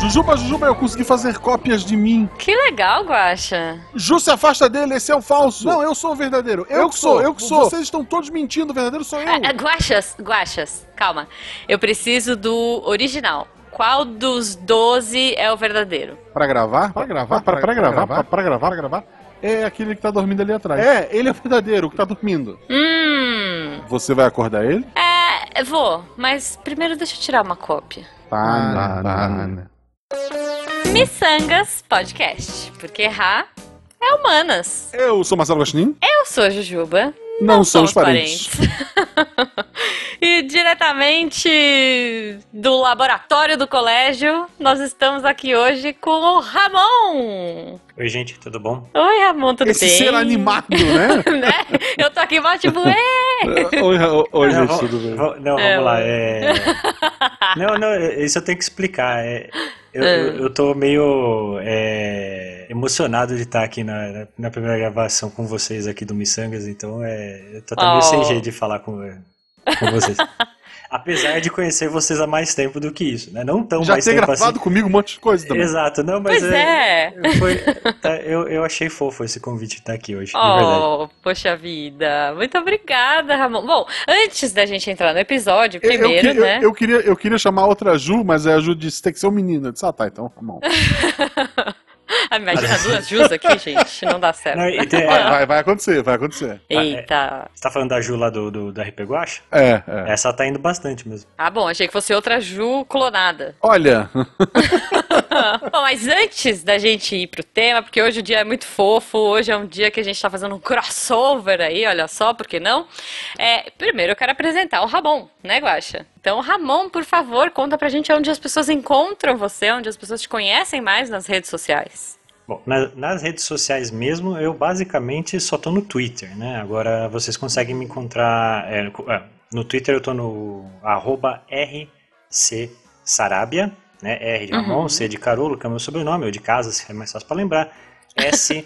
Jujuba, Jujuba, eu consegui fazer cópias de mim. Que legal, Guaxa. Ju, se afasta dele, esse é o falso. Não, eu sou o verdadeiro. Eu, que sou, eu que sou. Vocês estão todos mentindo, o verdadeiro sou eu. É, guaxas, Guaxas, calma. Eu preciso do original. Qual dos 12 é o verdadeiro? Pra gravar? Pra gravar? Pra, pra, gravar? Pra, pra gravar, pra gravar? É aquele que tá dormindo ali atrás. É, ele é o verdadeiro, o que tá dormindo. Hum. Você vai acordar ele? É, vou, mas primeiro deixa eu tirar uma cópia. Banana. Missangas Podcast, porque errar é humanas. Eu sou Marcelo Guaxinim. Eu sou a Jujuba. Não, somos parentes. e diretamente do laboratório do colégio, nós estamos aqui hoje com o Ramon. Oi, gente, tudo bom? Oi, Ramon, tudo Esse bem? ser animado, né? né? Eu tô aqui mal, tipo, é! oi, oi, gente, vamos- tudo bem? vamos- não, É, vamos lá. é- Não, não, isso eu tenho que explicar. é, Eu, eu, eu tô meio é, emocionado de estar aqui na, na- primeira gravação com vocês aqui do Missangas, então é, eu tô até meio Oh. sem jeito de falar com, com vocês. Apesar de conhecer vocês há mais tempo do que isso, né? Não tão Já mais ter tempo gravado assim. comigo um monte de coisa também. Exato, não, mas Pois é. foi- tá, eu, eu achei fofo esse convite de estar aqui hoje. Oh, poxa vida. Muito obrigada, Ramon. Bom, antes da gente entrar no episódio, Eu- eu, primeiro, que- eu- né? eu queria, eu queria chamar outra Ju, mas a Ju disse tem que ser um menino. Eu disse, ah, tá, então, bom. Ah, imagina duas Jus aqui, gente. Não dá certo. Não, e tem- Vai, vai, vai acontecer, vai acontecer. Eita. Você tá falando da Ju lá do, do, da RP Guacha? É, é. Essa tá indo bastante mesmo. Ah, bom, achei que fosse outra Ju clonada. Olha, Bom, mas antes da gente ir pro tema, porque hoje o dia é muito fofo, hoje é um dia que a gente tá fazendo um crossover aí, olha só, por que não? É, primeiro eu quero apresentar o Ramon, né, Guaxa? Então, Ramon, por favor, conta pra gente onde as pessoas encontram você, onde as pessoas te conhecem mais nas redes sociais. Bom, na- nas redes sociais mesmo, eu basicamente só tô no Twitter, né? Agora vocês conseguem me encontrar. é, co- é, no Twitter eu tô no arroba rcsarabia, né? R de Ramon, Uhum. C de Carolo, que é o meu sobrenome, ou de casa, se é mais fácil pra lembrar. S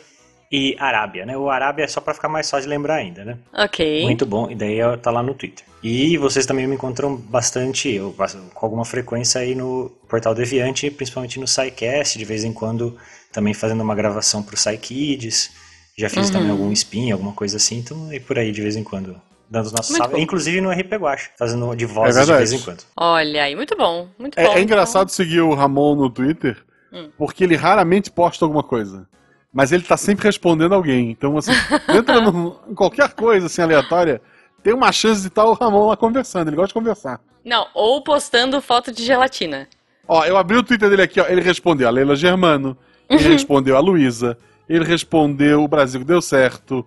e Arábia, né? O Arábia é só pra ficar mais fácil de lembrar ainda, né? Ok. Muito bom, e daí tá lá no Twitter. E vocês também me encontram bastante, eu, com alguma frequência aí no Portal Deviante, principalmente no SciCast, de vez em quando também fazendo uma gravação pro SciKids. Já fiz Uhum. também algum spin, alguma coisa assim, então e por aí de vez em quando. Dando os nossos salve. Inclusive no RP Guacha, fazendo de voz de verdade. vez em quando. Olha aí, muito bom, muito é, bom. é engraçado seguir o Ramon no Twitter, Hum. porque ele raramente posta alguma coisa. Mas ele tá sempre respondendo alguém. Então, assim, entra no- em qualquer coisa assim, aleatória, tem uma chance de estar o Ramon lá conversando. Ele gosta de conversar. Não, ou postando foto de gelatina. Ó, eu abri o Twitter dele aqui, ó. Ele respondeu a Leila Germano, ele respondeu a Luísa, ele respondeu o Brasil que deu certo,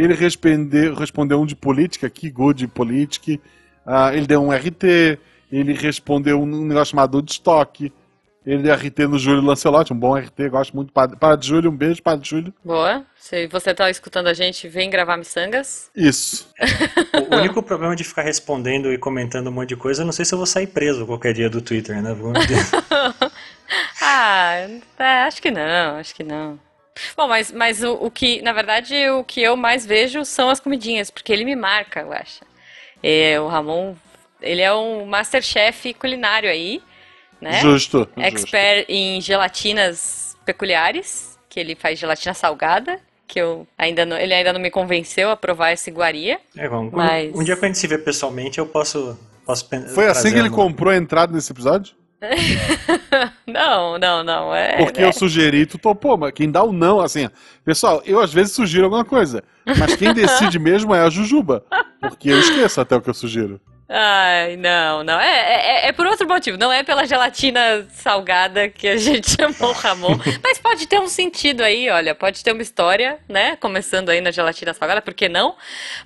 ele respondeu, respondeu um de política, que good política, ah, ele deu um RT, ele respondeu um negócio chamado de estoque, ele deu RT no Júlio Lancelotti, um bom RT, gosto muito. Padre, padre Júlio, um beijo, Padre Júlio. Boa. Se você tá escutando a gente, vem gravar miçangas. Isso. O único problema de ficar respondendo e comentando um monte de coisa, eu não sei se eu vou sair preso qualquer dia do Twitter, né? Vamos ver. Ah, é, acho que não, acho que não. Bom, mas, mas o, o que, na verdade, o que eu mais vejo são as comidinhas, porque ele me marca, eu acho. É, o Ramon, ele é um masterchef culinário aí, né? Justo. justo. Expert em gelatinas peculiares, que ele faz gelatina salgada, que eu ainda não, ele ainda não me convenceu a provar essa iguaria. É, vamos. Mas- Um dia quando a gente se vê pessoalmente, eu posso, posso Foi assim que ele uma- comprou a entrada nesse episódio? Não, não, não, é... Porque eu sugeri, tu topou, mas quem dá o não, assim, pessoal, eu às vezes sugiro alguma coisa, mas quem decide mesmo é a Jujuba, porque eu esqueço até o que eu sugiro. Ai, não, não. É, é, é por outro motivo. Não é pela gelatina salgada que a gente chamou o Ramon. Mas pode ter um sentido aí, olha. Pode ter uma história, né? Começando aí na gelatina salgada, por que não?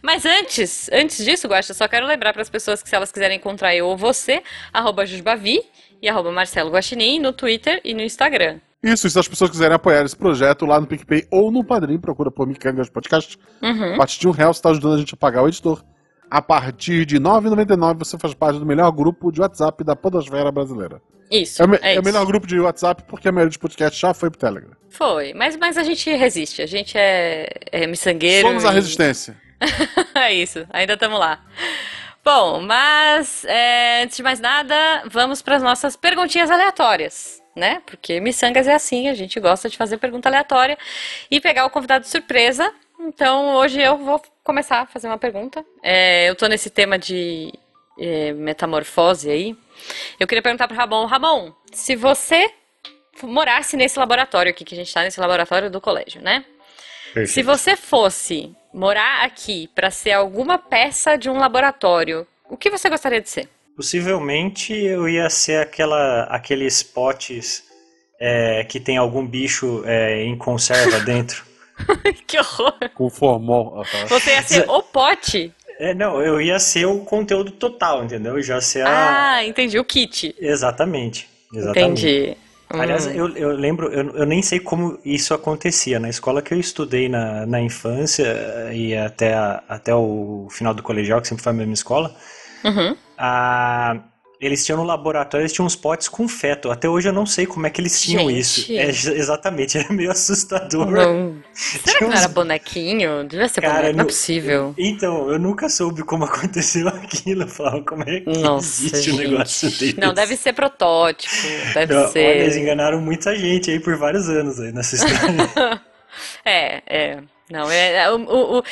Mas antes, antes disso, Guaxa, eu só quero lembrar para as pessoas que se elas quiserem encontrar eu ou você, arroba Jusbavi e arroba Marcelo Guaxinim no Twitter e no Instagram. Isso, e se as pessoas quiserem apoiar esse projeto lá no PicPay ou no Padrim, procura por Micangas Podcast. Uhum. A partir de um real você está ajudando a gente a pagar o editor. A partir de R$ 9,99 você faz parte do melhor grupo de WhatsApp da podosfera brasileira. Isso, É, me- é é o melhor grupo de WhatsApp porque a maioria dos podcasts já foi pro Telegram. Foi, mas, mas a gente resiste. A gente é, é miçangueiro. Somos a e- resistência. É isso, ainda estamos lá. Bom, mas é, antes de mais nada, vamos para as nossas perguntinhas aleatórias, né? Porque Missangas é assim, a gente gosta de fazer pergunta aleatória e pegar o convidado de surpresa. Então hoje eu vou começar a fazer uma pergunta. É, eu tô nesse tema de é, metamorfose aí. Eu queria perguntar para Ramon, Ramon, se você morasse nesse laboratório aqui, que a gente está nesse laboratório do colégio, né? Perfeito. Se você fosse morar aqui para ser alguma peça de um laboratório, o que você gostaria de ser? Possivelmente eu ia ser aquela, aqueles potes é, que tem algum bicho é, em conserva dentro. que horror! Com formol. aham. Você ia ser o pote? É, não, eu ia ser o conteúdo total, entendeu? Eu já ser a... Ah, entendi. O kit. Exatamente. Exatamente. Entendi. Aliás, Hum. eu, eu lembro, eu, eu nem sei como isso acontecia. Na escola que eu estudei na, na infância e até, a- até o final do colegial, que sempre foi a mesma escola, Uhum. a- eles tinham no laboratório, eles tinham uns potes com feto. Até hoje eu não sei como é que eles tinham Gente. isso. É, ex- exatamente, era meio assustador. Não. Será que não era bonequinho? Devia ser Cara, boneco, não é possível. Então, eu nunca soube como aconteceu aquilo. Eu falava, como é que Nossa, existe um negócio gente. desse? Não, deve ser protótipo. Deve Não, ser. Olha, eles enganaram muita gente aí por vários anos aí nessa história. É, é. Não, é, é, o, o, o,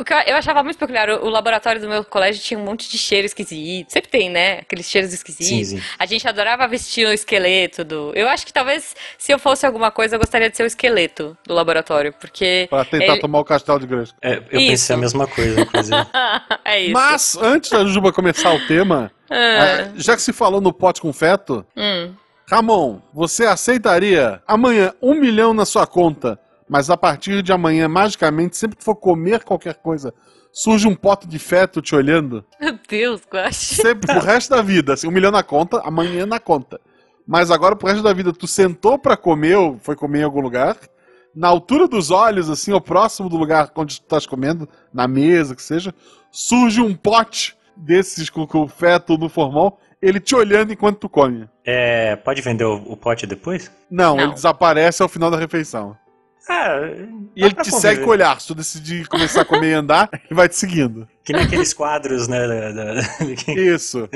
o que eu, achava muito peculiar, o, o laboratório do meu colégio tinha um monte de cheiro esquisito. Sempre tem, né? Aqueles cheiros esquisitos. Sim, sim. A gente adorava vestir o esqueleto do. Eu acho que talvez, se eu fosse alguma coisa, eu gostaria de ser o esqueleto do laboratório, porque. Pra tentar ele- tomar o castelo de Grayskull. É, eu Isso. pensei a mesma coisa, inclusive. é isso. Mas, antes da Juba começar o tema, ah, já que se falou no pote com feto, hum. Ramon, você aceitaria amanhã um milhão na sua conta, mas a partir de amanhã, magicamente, sempre que for comer qualquer coisa, surge um pote de feto te olhando? Meu Deus, Guache. Sempre pro resto da vida, assim, um milhão na conta, amanhã na conta. Mas agora pro resto da vida, tu sentou pra comer, ou foi comer em algum lugar, na altura dos olhos, assim, ou próximo do lugar onde tu estás comendo, na mesa, que seja, surge um pote desses com, com o feto no formol, ele te olhando enquanto tu come. É, pode vender o, o pote depois? Não, Não. ele desaparece ao final da refeição. Ah, E ele te conviver. segue com o olhar. Se tu decidir começar a comer e andar, ele vai te seguindo. Que nem aqueles quadros, né? da- da- Isso.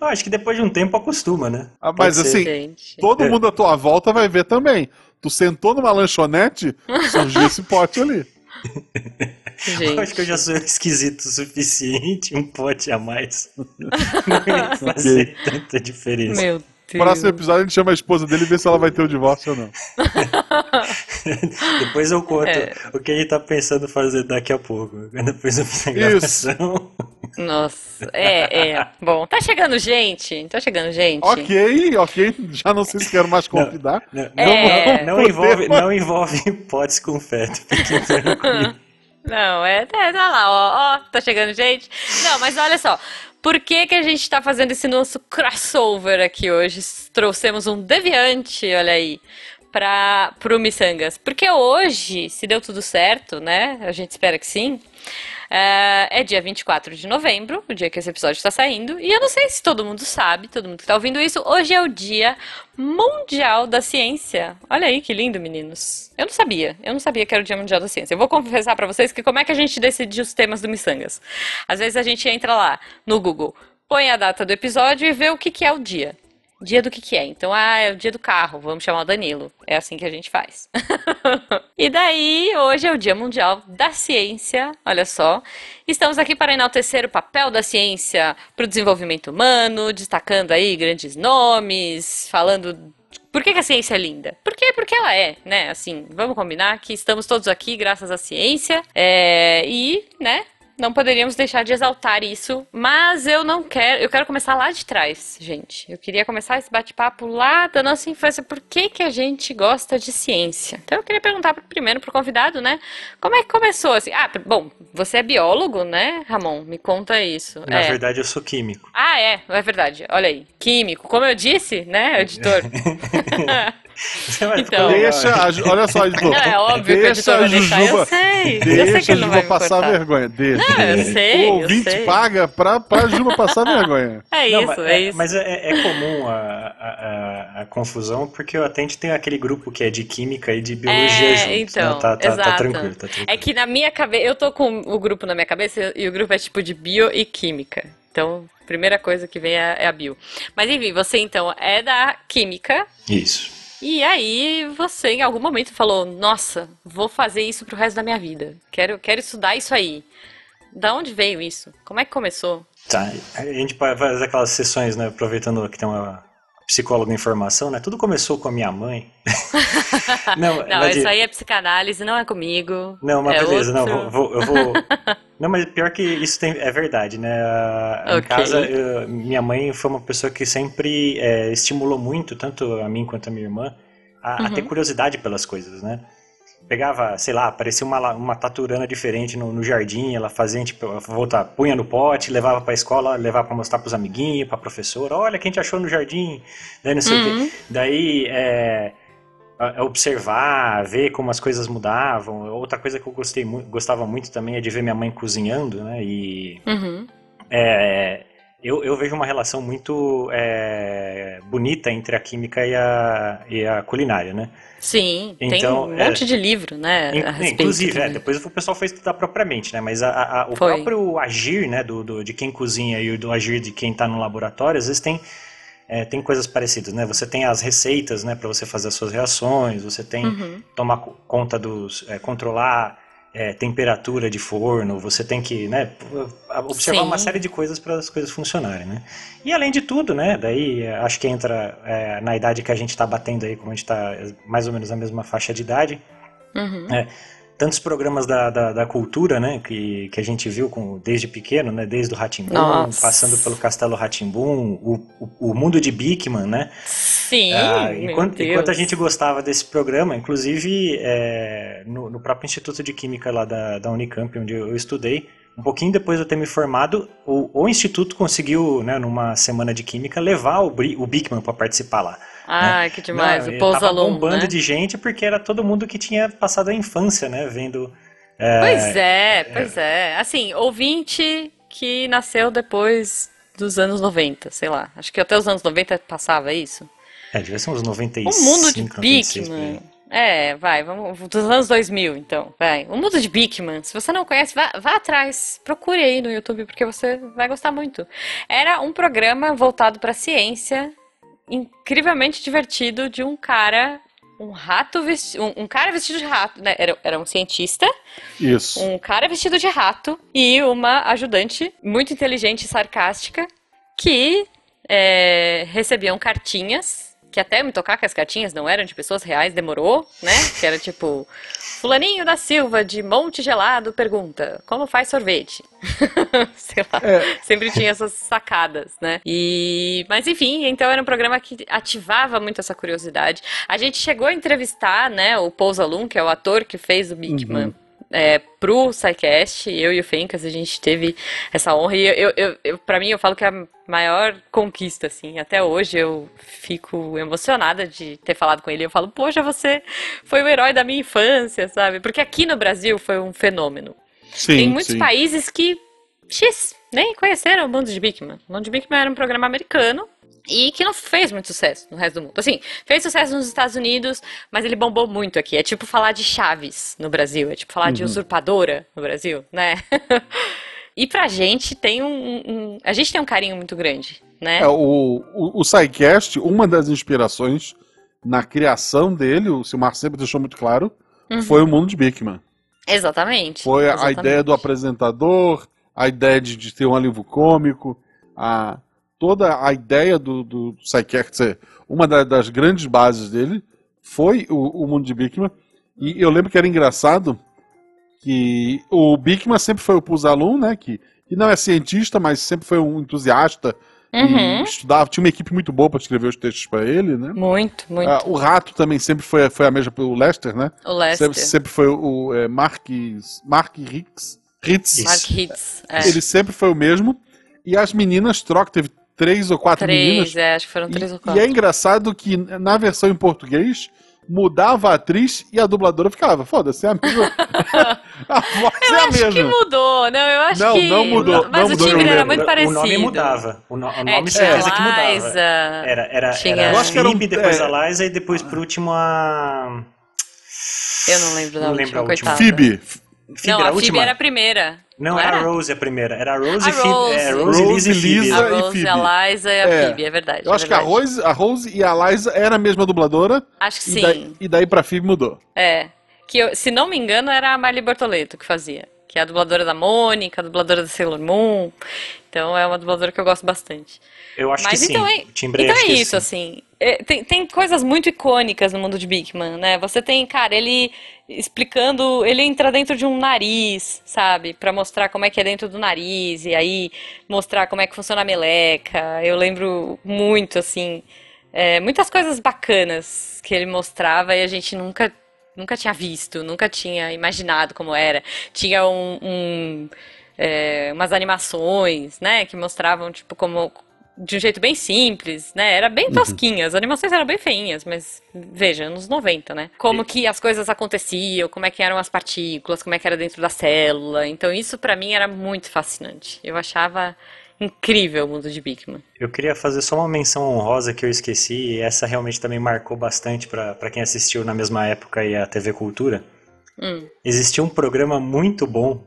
Eu acho que depois de um tempo acostuma, né? Ah, mas ser. assim, Gente. todo mundo à tua volta vai ver também. Tu sentou numa lanchonete, surgiu esse pote ali. Eu acho que eu Gente. já sou esquisito o suficiente, um pote a mais. Não ia fazer tanta diferença. Meu Deus. Próximo episódio a gente chama a esposa dele e vê se ela vai ter o divórcio ou não. Depois eu conto É. o que ele tá pensando fazer daqui a pouco. Depois eu fiz a Isso. gravação. Nossa, é, é. Bom, tá chegando gente. Tá chegando gente. Ok, ok. Já não sei se quero mais convidar. Não, É. não, não envolve, não envolve potes com feto. Fique tranquilo. Não, é, é, tá lá, ó, ó, tá chegando gente. Não, mas olha só, por que que a gente tá fazendo esse nosso crossover aqui hoje? Trouxemos um deviante, olha aí, para pro Missangas. Porque hoje, se deu tudo certo, né? A gente espera que sim. É, é dia 24 de novembro, o dia que esse episódio está saindo. E eu não sei se todo mundo sabe, todo mundo que está ouvindo isso, hoje é o Dia Mundial da Ciência. Olha aí que lindo, meninos. Eu não sabia, eu não sabia que era o Dia Mundial da Ciência. Eu vou confessar para vocês que como é que a gente decide os temas do Missangas. Às vezes a gente entra lá no Google, põe a data do episódio e vê o que, que é o dia. Dia do que que é? Então, ah, é o dia do carro, vamos chamar o Danilo. É assim que a gente faz. e daí, hoje é o Dia Mundial da Ciência, olha só. Estamos aqui para enaltecer o papel da ciência para o desenvolvimento humano, destacando aí grandes nomes, falando por que, que a ciência é linda? Por quê? Porque ela é, né? Assim, vamos combinar que estamos todos aqui graças à ciência. É, e, né? Não poderíamos deixar de exaltar isso, mas eu não quero. Eu quero começar lá de trás, gente. Eu queria começar esse bate-papo lá da nossa infância. Por que, que a gente gosta de ciência? Então eu queria perguntar primeiro pro convidado, né? Como é que começou assim? Ah, bom, você é biólogo, né, Ramon? Me conta isso. Na É. verdade, eu sou químico. Ah, é, é verdade. Olha aí. Químico, como eu disse, né, editor? Então. Deixa, a olha só, editor. Não, é óbvio que deixa editor a vai deixar. Jujuba, Eu sei. eu sei deixa que a ele não Juba vai me passar cortar. vergonha. Deixa. Não, eu sei, o eu ouvinte sei. paga pra, pra Juba passar vergonha. É Não, isso, mas, é isso. Mas é, é comum a, a, a- a confusão, porque o Atente tem aquele grupo que é de química e de biologia É, juntos, então, né? Tá, tá, tá exato. tranquilo, tá tranquilo. É que na minha cabeça, eu tô com o grupo na minha cabeça e o grupo é tipo de bio e química. Então, a primeira coisa que vem é, é a bio. Mas enfim, você então é da química Isso. E aí você em algum momento falou: Nossa, vou fazer isso pro resto da minha vida. Quero, quero estudar isso aí. Da onde veio isso? Como é que começou? Tá, a gente fazer aquelas sessões, né? Aproveitando que tem uma psicóloga em formação, né? Tudo começou com a minha mãe. não, Não, isso de- aí é psicanálise, não é comigo. Não, mas é beleza, outro... não, vou, vou- eu vou. Não, mas pior que isso tem, é verdade, né? A- Em casa, eu- minha mãe foi uma pessoa que sempre é, estimulou muito, tanto a mim quanto a minha irmã, a, a ter Uhum. curiosidade pelas coisas, né? Pegava, sei lá, aparecia uma, uma taturana diferente no, no jardim, ela fazia, tipo, voltar, punha no pote, levava pra escola, levava pra mostrar pros amiguinhos, pra professora, olha quem gente achou no jardim, daí não sei o Uhum. quê. Daí, é, observar, ver como as coisas mudavam. Outra coisa que eu gostei gostava muito também é de ver minha mãe cozinhando, né? E Uhum. é, eu, eu vejo uma relação muito é, bonita entre a química e a, e a culinária, né? Sim, tem Então, um é- monte de livro, né, Inclusive, é, depois o pessoal foi estudar propriamente, né? Mas a- a- o Foi. próprio agir, né, do, do- de quem cozinha e o do agir de quem está no laboratório, às vezes tem, é, tem coisas parecidas, né? Você tem as receitas, né, para você fazer as suas reações, você tem Uhum. tomar co- conta dos, é, controlar é, temperatura de forno, você tem que, né, observar Sim. uma série de coisas para as coisas funcionarem, né? E além de tudo, né, daí é, acho que entra é, na idade que a gente está batendo aí, como a gente está mais ou menos na mesma faixa de idade, Uhum. Tantos programas da, da, da cultura, né, que, que a gente viu com, desde pequeno, né, desde o Ratimbum, passando pelo Castelo Ratimbum, o, o, o mundo de Bigman, né, Sim, ah, enquanto, enquanto a gente gostava desse programa, inclusive é, no, no próprio Instituto de Química lá da, da Unicamp, onde eu estudei, um pouquinho depois de eu ter me formado, o, o Instituto conseguiu, né, numa semana de Química, levar o, o Bigman para participar lá. Ai, que demais, Não, o pouso aluno, bombando né? de gente porque era todo mundo que tinha passado a infância, né, vendo... Pois é, pois é. Assim, ouvinte que nasceu depois dos anos 90, sei lá. Acho que até os anos 90 passava isso. É, devia ser uns 95, O mundo de 96 por aí. Bigman. É, vai, vamos dos anos 2000, então, vai. O mundo de Bigman, se você não conhece, vá, vá atrás, procure aí no YouTube, porque você vai gostar muito. Era um programa voltado para ciência, incrivelmente divertido, de um cara, um rato vestido, um, um cara vestido de rato, né? Era, era um cientista, Isso. um cara vestido de rato e uma ajudante muito inteligente e sarcástica que é, recebiam cartinhas, que até me tocar que as cartinhas não eram de pessoas reais, demorou, né? Que era tipo, Fulaninho da Silva, de Monte Gelado, pergunta, como faz sorvete? Sei lá, sempre tinha essas sacadas, né? E, mas enfim, então era um programa que ativava muito essa curiosidade. A gente chegou a entrevistar, né, o Paul Zalum, que é o ator que fez o Bigman, é, pro SciCast, eu e o Fencas, a gente teve essa honra. E eu, eu, eu, pra mim, eu falo que é a maior conquista, assim. Até hoje eu fico emocionada de ter falado com ele. Eu falo, poxa, você foi o herói da minha infância, sabe? Porque aqui no Brasil foi um fenômeno. Sim, Tem muitos sim. países que, x, nem conheceram o Mundo de Bigman. O Mundo de Bigman era um programa americano e que não fez muito sucesso no resto do mundo. Assim, fez sucesso nos Estados Unidos, mas ele bombou muito aqui. É tipo falar de Chaves no Brasil, é tipo falar Uhum. de usurpadora no Brasil, né? e pra gente tem um, um- A gente tem um carinho muito grande, né? É, o, o, o SciCast, uma das inspirações na criação dele, o Silmar sempre deixou muito claro, Uhum. foi o mundo de Bigman. Exatamente. Foi a exatamente. ideia do apresentador, a ideia de, de ter um alívio cômico, a, toda a ideia do, do uma da- das grandes bases dele foi o, o mundo de Bigman. E eu lembro que era engraçado que o Bigman sempre foi o Pusalum, né? Que, que não é cientista, mas sempre foi um entusiasta e Uhum. estudava, tinha uma equipe muito boa para escrever os textos para ele, né? Muito, muito. Ah, o Rato também sempre foi, foi a mesma, o Lester, né? o Lester. Sempre, sempre foi o é, Mark, Mark Hicks, Ritz. Mark Hitz. É. Ele sempre foi o mesmo. E as meninas trocam, teve três ou quatro meninas. Três, é, acho que foram três E, ou e quatro. é engraçado que na versão em português mudava a atriz e a dubladora ficava. Foda-se, é a mesma. a voz Eu é a acho que mesma. mudou, não, eu acho Não, que... não mudou, Mas não o mudou, timbre eu era muito O parecido. nome mudava. O, no- o É, nome tinha certeza que mudava. Liza, Era, era, tinha- era Eu acho que era um- Phoebe, depois é. a Liza e depois por último a... Eu não lembro da Não última, lembro a última. coitada. Phoebe. Phoebe Não, a última. era a primeira. Não, era? era a Rose a primeira. Era a Rose A e Phoebe. É, Rose. Rose, Rose, Lisa e Phoebe. Lisa. A e Rose, Phoebe. a Liza e a É. Phoebe, é verdade. Eu é acho que a verdade. Rose, a Rose e a Liza era a mesma dubladora. Acho que E sim. daí, e daí pra Phoebe mudou. É. Que, eu- se não me engano, era a Marli Bortoleto que fazia. Que é a dubladora da Mônica, a dubladora da Sailor Moon. Então é uma dubladora que eu gosto bastante. Eu acho Mas que sim. então é, O timbre então acho é que isso, sim. assim. É, tem, tem coisas muito icônicas no mundo de Bigman, né? Você tem, cara, ele explicando, ele entra dentro de um nariz, sabe? Pra mostrar como é que é dentro do nariz, e aí mostrar como é que funciona a meleca. Eu lembro muito, assim, é, muitas coisas bacanas que ele mostrava e a gente nunca, nunca tinha visto, nunca tinha imaginado como era. Tinha um, um, é, umas animações, né, que mostravam, tipo, como de um jeito bem simples, né? Era bem tosquinha, as animações eram bem feinhas, mas veja, anos 90, né? Como que as coisas aconteciam, como é que eram as partículas, como é que era dentro da célula. Então isso pra mim era muito fascinante. Eu achava incrível o mundo de Bigman. Eu queria fazer só uma menção honrosa que eu esqueci, e essa realmente também marcou bastante pra pra quem assistiu na mesma época aí a TV Cultura. Hum. Existia um programa muito bom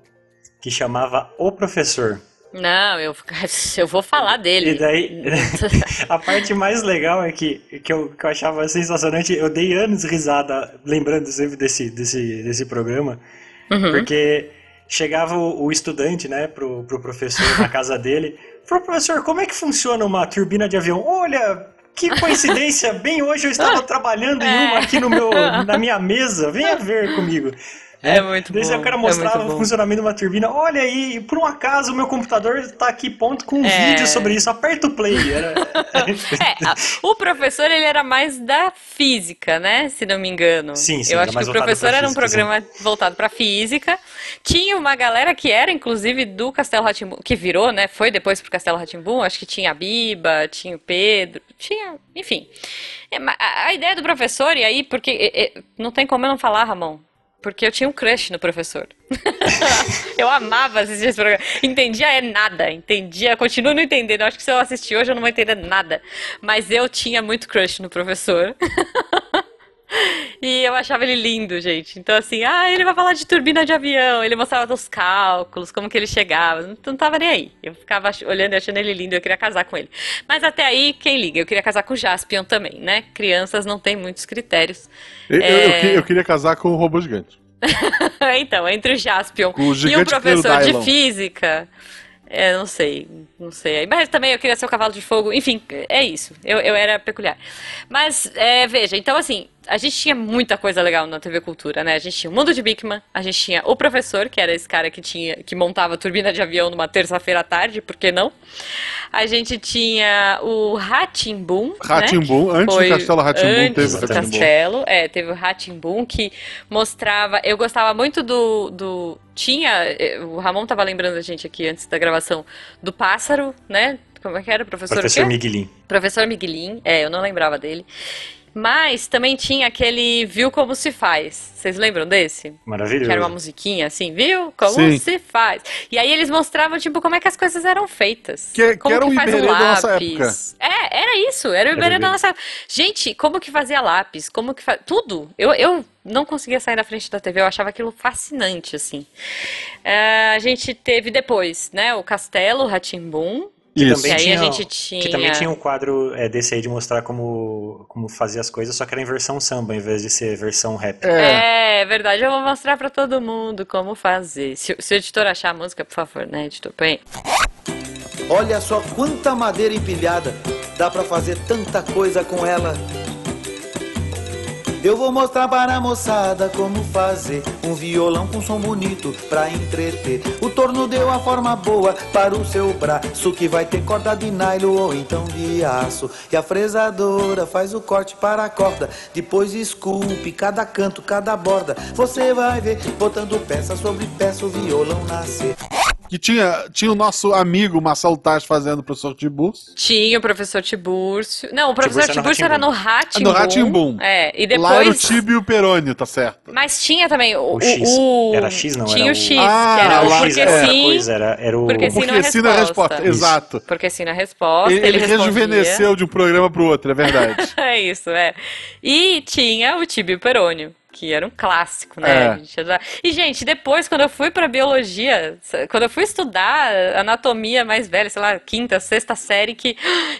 que chamava O Professor. Não, eu, eu vou falar dele. E daí, a parte mais legal é que, que, eu, que eu achava sensacionante, eu dei anos risada lembrando sempre desse, desse, desse programa, Uhum. porque chegava o, o estudante, né, pro, pro professor na casa dele, falou, professor, como é que funciona uma turbina de avião? Olha, que coincidência, bem hoje eu estava trabalhando em uma aqui no meu, na minha mesa, venha ver comigo. É muito Daí bom, o cara é mostrava muito o funcionamento de uma turbina. Olha aí, por um acaso o meu computador está aqui ponto com um É. vídeo sobre isso. Aperta o play. Era... É, a- o professor ele era mais da física, né? Se não me engano. Sim, sim, Eu acho que o professor era um física, sim. programa voltado para física. Tinha uma galera que era, inclusive, do Castelo Rá-Tim-Bum, que virou, né? Foi depois pro Castelo Rá-Tim-Bum. Acho que tinha a Biba, tinha o Pedro, tinha, enfim. É, a, ideia do professor, e aí, porque é, é, não tem como eu não falar, Ramon. Porque eu tinha um crush no professor. eu amava assistir esse programa. Entendia é nada. Entendia, continuo não entendendo. Eu acho que se eu assistir hoje eu não vou entender nada. Mas eu tinha muito crush no professor. E eu achava ele lindo, gente. Então, assim, ah, ele vai falar de turbina de avião. Ele mostrava os cálculos, como que ele chegava. Não, não tava nem aí. Eu ficava olhando e achando ele lindo. Eu queria casar com ele. Mas até aí, quem liga? Eu queria casar com o Jaspion também, né? Crianças não têm muitos critérios. Eu, eu- É. eu que- eu queria casar com o robô gigante. então, entre o Jaspion o e gigante professor de física, é, não sei, não sei. Mas também eu queria ser o cavalo de fogo. Enfim, é isso. Eu, eu era peculiar. Mas, é, veja, então assim, a gente tinha muita coisa legal na TV Cultura, né? A gente tinha o Mundo de Bigman, a gente tinha o professor, que era esse cara que tinha, que montava turbina de avião numa terça-feira à tarde, por que não? A gente tinha o Ratimbum, Rá-Tim-Bum, né? antes do Foi Castelo Rá-Tim-Bum, antes teve do Rá-Tim-Bum. Castelo, é, teve o Ratimbum que mostrava. Eu gostava muito do. do tinha. eh, O Ramon tava lembrando a gente aqui antes da gravação do pássaro, né? Como é que era? Professor, o Professor? Miguelin. Professor Miguelin, é, eu não lembrava dele. Mas também tinha aquele Viu Como Se Faz. Vocês lembram desse? Maravilhoso. Que era uma musiquinha assim, viu? Como Sim. se faz. E aí eles mostravam, tipo, como é que as coisas eram feitas. Que- que como era o faz um Iberê da nossa lápis. É, era isso, era o Era o Iberê da nossa época. Gente, como que fazia lápis? Como que faz. Tudo. Eu, eu não conseguia sair da frente da TV, eu achava aquilo fascinante, assim. É, a gente teve depois, né, o Castelo Ratimbum. Que Isso. também E aí tinha, a gente tinha. Que também tinha um quadro é, desse aí de mostrar como, como fazia as coisas, só que era em versão samba, em vez de ser versão rap. É. É, verdade, eu vou mostrar pra todo mundo como fazer. Se, se o editor achar a música, por favor, né, editor? Põe aí. Olha só quanta madeira empilhada. Dá pra fazer tanta coisa com ela. Eu vou mostrar para a moçada como fazer um violão com som bonito pra entreter. O torno deu a forma boa para o seu braço que vai ter corda de nylon ou então de aço. E a fresadora faz o corte para a corda, depois esculpe cada canto, cada borda. Você vai ver botando peça sobre peça o violão nascer. Que tinha, tinha o nosso amigo Marcelo Taz fazendo o professor Tiburcio. Tinha o professor Tibúrcio. Não, o professor Tiburcio Tibúrcio era no Ratimbum. No Rá-Tim-Bum. É, e Lá era o depois. Tibio Perônio, tá certo. Mas tinha também o. O X. o- Era X, não? Tinha Era o o- X, Ah, que era lá- o X porque era outra sim. coisa, era, era o... Porque sim é sim não é resposta. resposta. Exato. Porque sim na resposta. Ele, Ele, rejuvenesceu de um programa pro outro, é verdade. É isso, é. E tinha o Tibio Perônio, que era um clássico, né? É. Já- E, gente, depois, quando eu fui pra biologia, quando eu fui estudar anatomia mais velha, sei lá, quinta, sexta série, que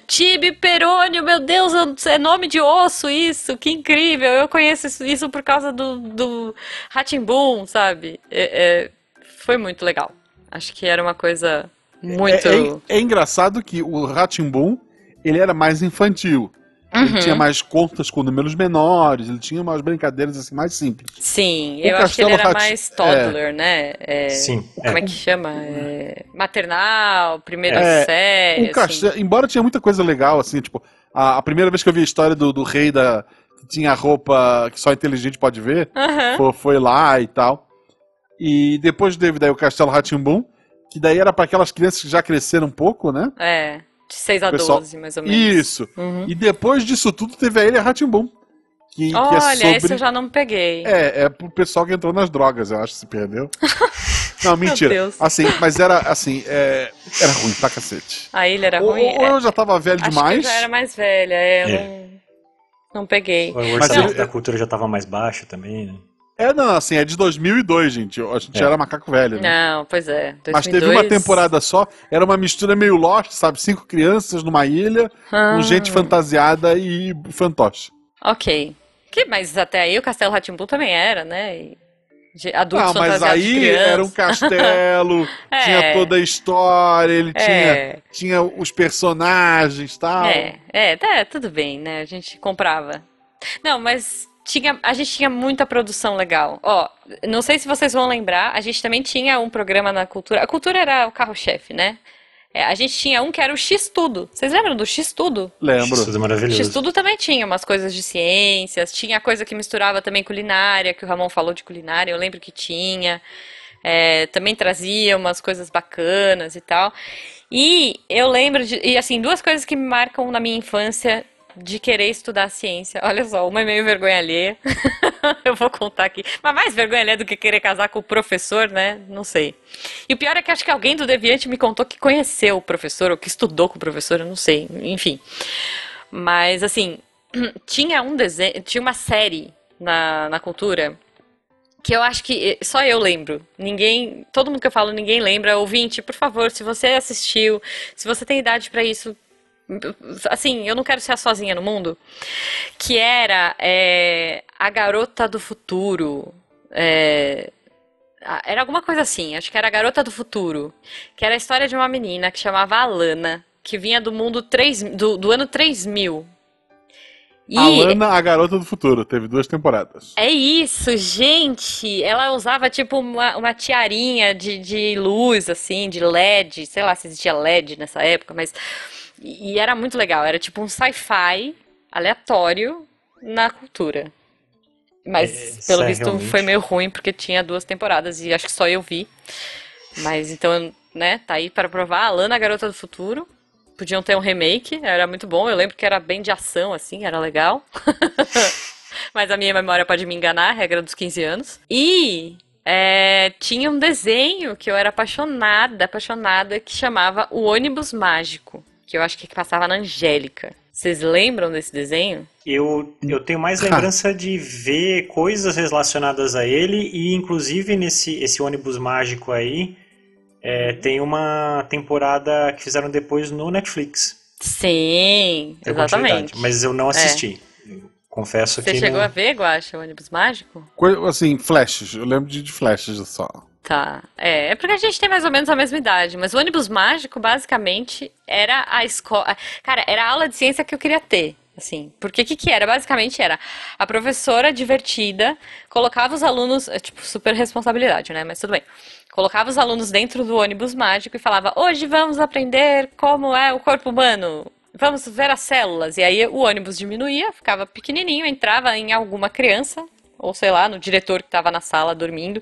Tibio Perônio, meu Deus, é nome de osso isso, que incrível. Eu conheço isso, isso por causa do, do Ratimbum, sabe? É- é, foi muito legal. Acho que era uma coisa muito. É, é- é engraçado que o Ratimbum, ele era mais infantil. Ele Uhum. tinha mais contas com números menores, ele tinha umas brincadeiras assim mais simples. Sim, O eu acho que ele Castelo era mais toddler, né? É, Sim, Como é. é que chama? É, maternal, primeira É, série. O assim. castelo, embora tinha muita coisa legal, assim, tipo, a, a primeira vez que eu vi a história do, do rei da. que tinha roupa que só inteligente pode ver, Aham. foi, foi lá e tal. E depois teve daí o Castelo Ratimbum, que daí era para aquelas crianças que já cresceram um pouco, né? É, de 6 a Pessoal, 12, mais ou menos. Isso. Uhum. E depois disso tudo teve a Ilha Ratimbum. Que, que Olha, é sobre. esse eu já não peguei. É, é pro pessoal que entrou nas drogas, eu acho, se perdeu. Não, mentira. Deus. Assim, mas era assim, é, era ruim pra cacete. A ilha era Ou, ruim? ou É, eu já tava velho acho demais. que eu já era mais velha, é, eu É. não, não peguei. O orçamento ele- da cultura já estava mais baixo também, né? É, não, assim, é de 2002, gente. A gente É. era macaco velho, né? Não, pois é. 2002... Mas teve uma temporada só, era uma mistura meio Lost, sabe? Cinco crianças numa ilha, Ah, com gente fantasiada e fantoche. Ok. Que, mas até aí o Castelo Ratimbum também era, né? E de adultos Ah, mas aí era um castelo, É. tinha toda a história, ele tinha, É. tinha os personagens e tal. É, é, tá, tudo bem, né? A gente comprava. Não, mas tinha, a gente tinha muita produção legal. Ó, não sei se vocês vão lembrar, a gente também tinha um programa na cultura. A cultura era o carro-chefe, né? É, a gente tinha um que era o X-Tudo. Vocês lembram do X-Tudo? Lembro. Isso tudo maravilhoso. X-Tudo também tinha umas coisas de ciências, tinha coisa que misturava também culinária, que o Ramon falou de culinária, eu lembro que tinha. É, também trazia umas coisas bacanas e tal. E eu lembro de. E assim, duas coisas que me marcam na minha infância de querer estudar ciência. Olha só, uma é meio vergonha alheia. eu vou contar aqui. Mas mais vergonha alheia do que querer casar com o professor, né? Não sei. E o pior é que acho que alguém do Deviante me contou que conheceu o professor, ou que estudou com o professor, eu não sei. Enfim. Mas assim, tinha um desenho, tinha uma série na, na cultura que eu acho que só eu lembro. Ninguém, todo mundo que eu falo, ninguém lembra. Ouvinte, por favor, se você assistiu, se você tem idade pra isso, assim, eu não quero ser a sozinha no mundo. Que era é, a garota do futuro. É, era alguma coisa assim, acho que era a garota do futuro. Que era a história de uma menina que chamava Alana, que vinha do mundo 3, do, do ano 3000. E A Lana, a garota do futuro, teve duas temporadas. é isso, gente! Ela usava tipo uma, uma tiarinha de, de luz, assim, de LED, sei lá se existia LED nessa época, mas. E e era muito legal, era tipo um sci-fi aleatório na cultura. Mas, É, pelo é visto, realmente- foi meio ruim, porque tinha duas temporadas e acho que só eu vi. Mas então, né, tá aí para provar. A Lana, a Garota do Futuro. Podiam ter um remake, era muito bom. Eu lembro que era bem de ação, assim, era legal. Mas a minha memória pode me enganar, regra dos 15 anos. E é, tinha um desenho que eu era apaixonada, apaixonada, que chamava O Ônibus Mágico. Que eu acho que passava na Angélica. Vocês lembram desse desenho? Eu, eu tenho mais lembrança de ver coisas relacionadas a ele e inclusive nesse esse ônibus mágico aí é, tem uma temporada que fizeram depois no Netflix. Sim, Tem exatamente. continuidade, Mas eu não assisti. Eu Confesso Você que chegou não... a ver, Guaxa, o ônibus mágico? Assim, flashes, eu lembro de, de flashes só. Tá. É, é porque a gente tem mais ou menos a mesma idade, mas o ônibus mágico, basicamente, era a escola. Cara, era a aula de ciência que eu queria ter. Assim, porque o que, que era? Basicamente era a professora divertida colocava os alunos, é, tipo, super responsabilidade, né? Mas tudo bem. Colocava os alunos dentro do ônibus mágico e falava: Hoje vamos aprender como é o corpo humano. Vamos ver as células. E aí o ônibus diminuía, ficava pequenininho, entrava em alguma criança, ou sei lá, no diretor que estava na sala dormindo.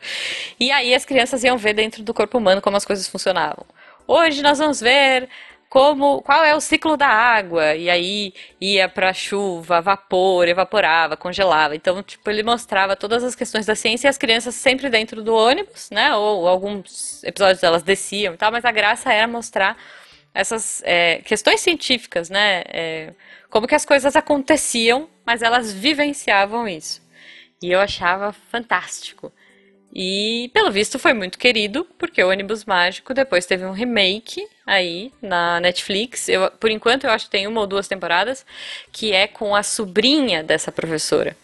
E aí as crianças iam ver dentro do corpo humano como as coisas funcionavam. Hoje nós vamos ver como qual é o ciclo da água e aí ia para chuva, vapor, evaporava, congelava. Então, tipo, ele mostrava todas as questões da ciência e as crianças sempre dentro do ônibus, né? Ou alguns episódios elas desciam e tal, mas a graça era mostrar essas é, questões científicas, né? É, como que as coisas aconteciam, mas elas vivenciavam isso. E eu achava fantástico. E, pelo visto, foi muito querido, porque o Ônibus Mágico depois teve um remake aí na Netflix. Eu, por enquanto, eu acho que tem uma ou duas temporadas, que é com a sobrinha dessa professora.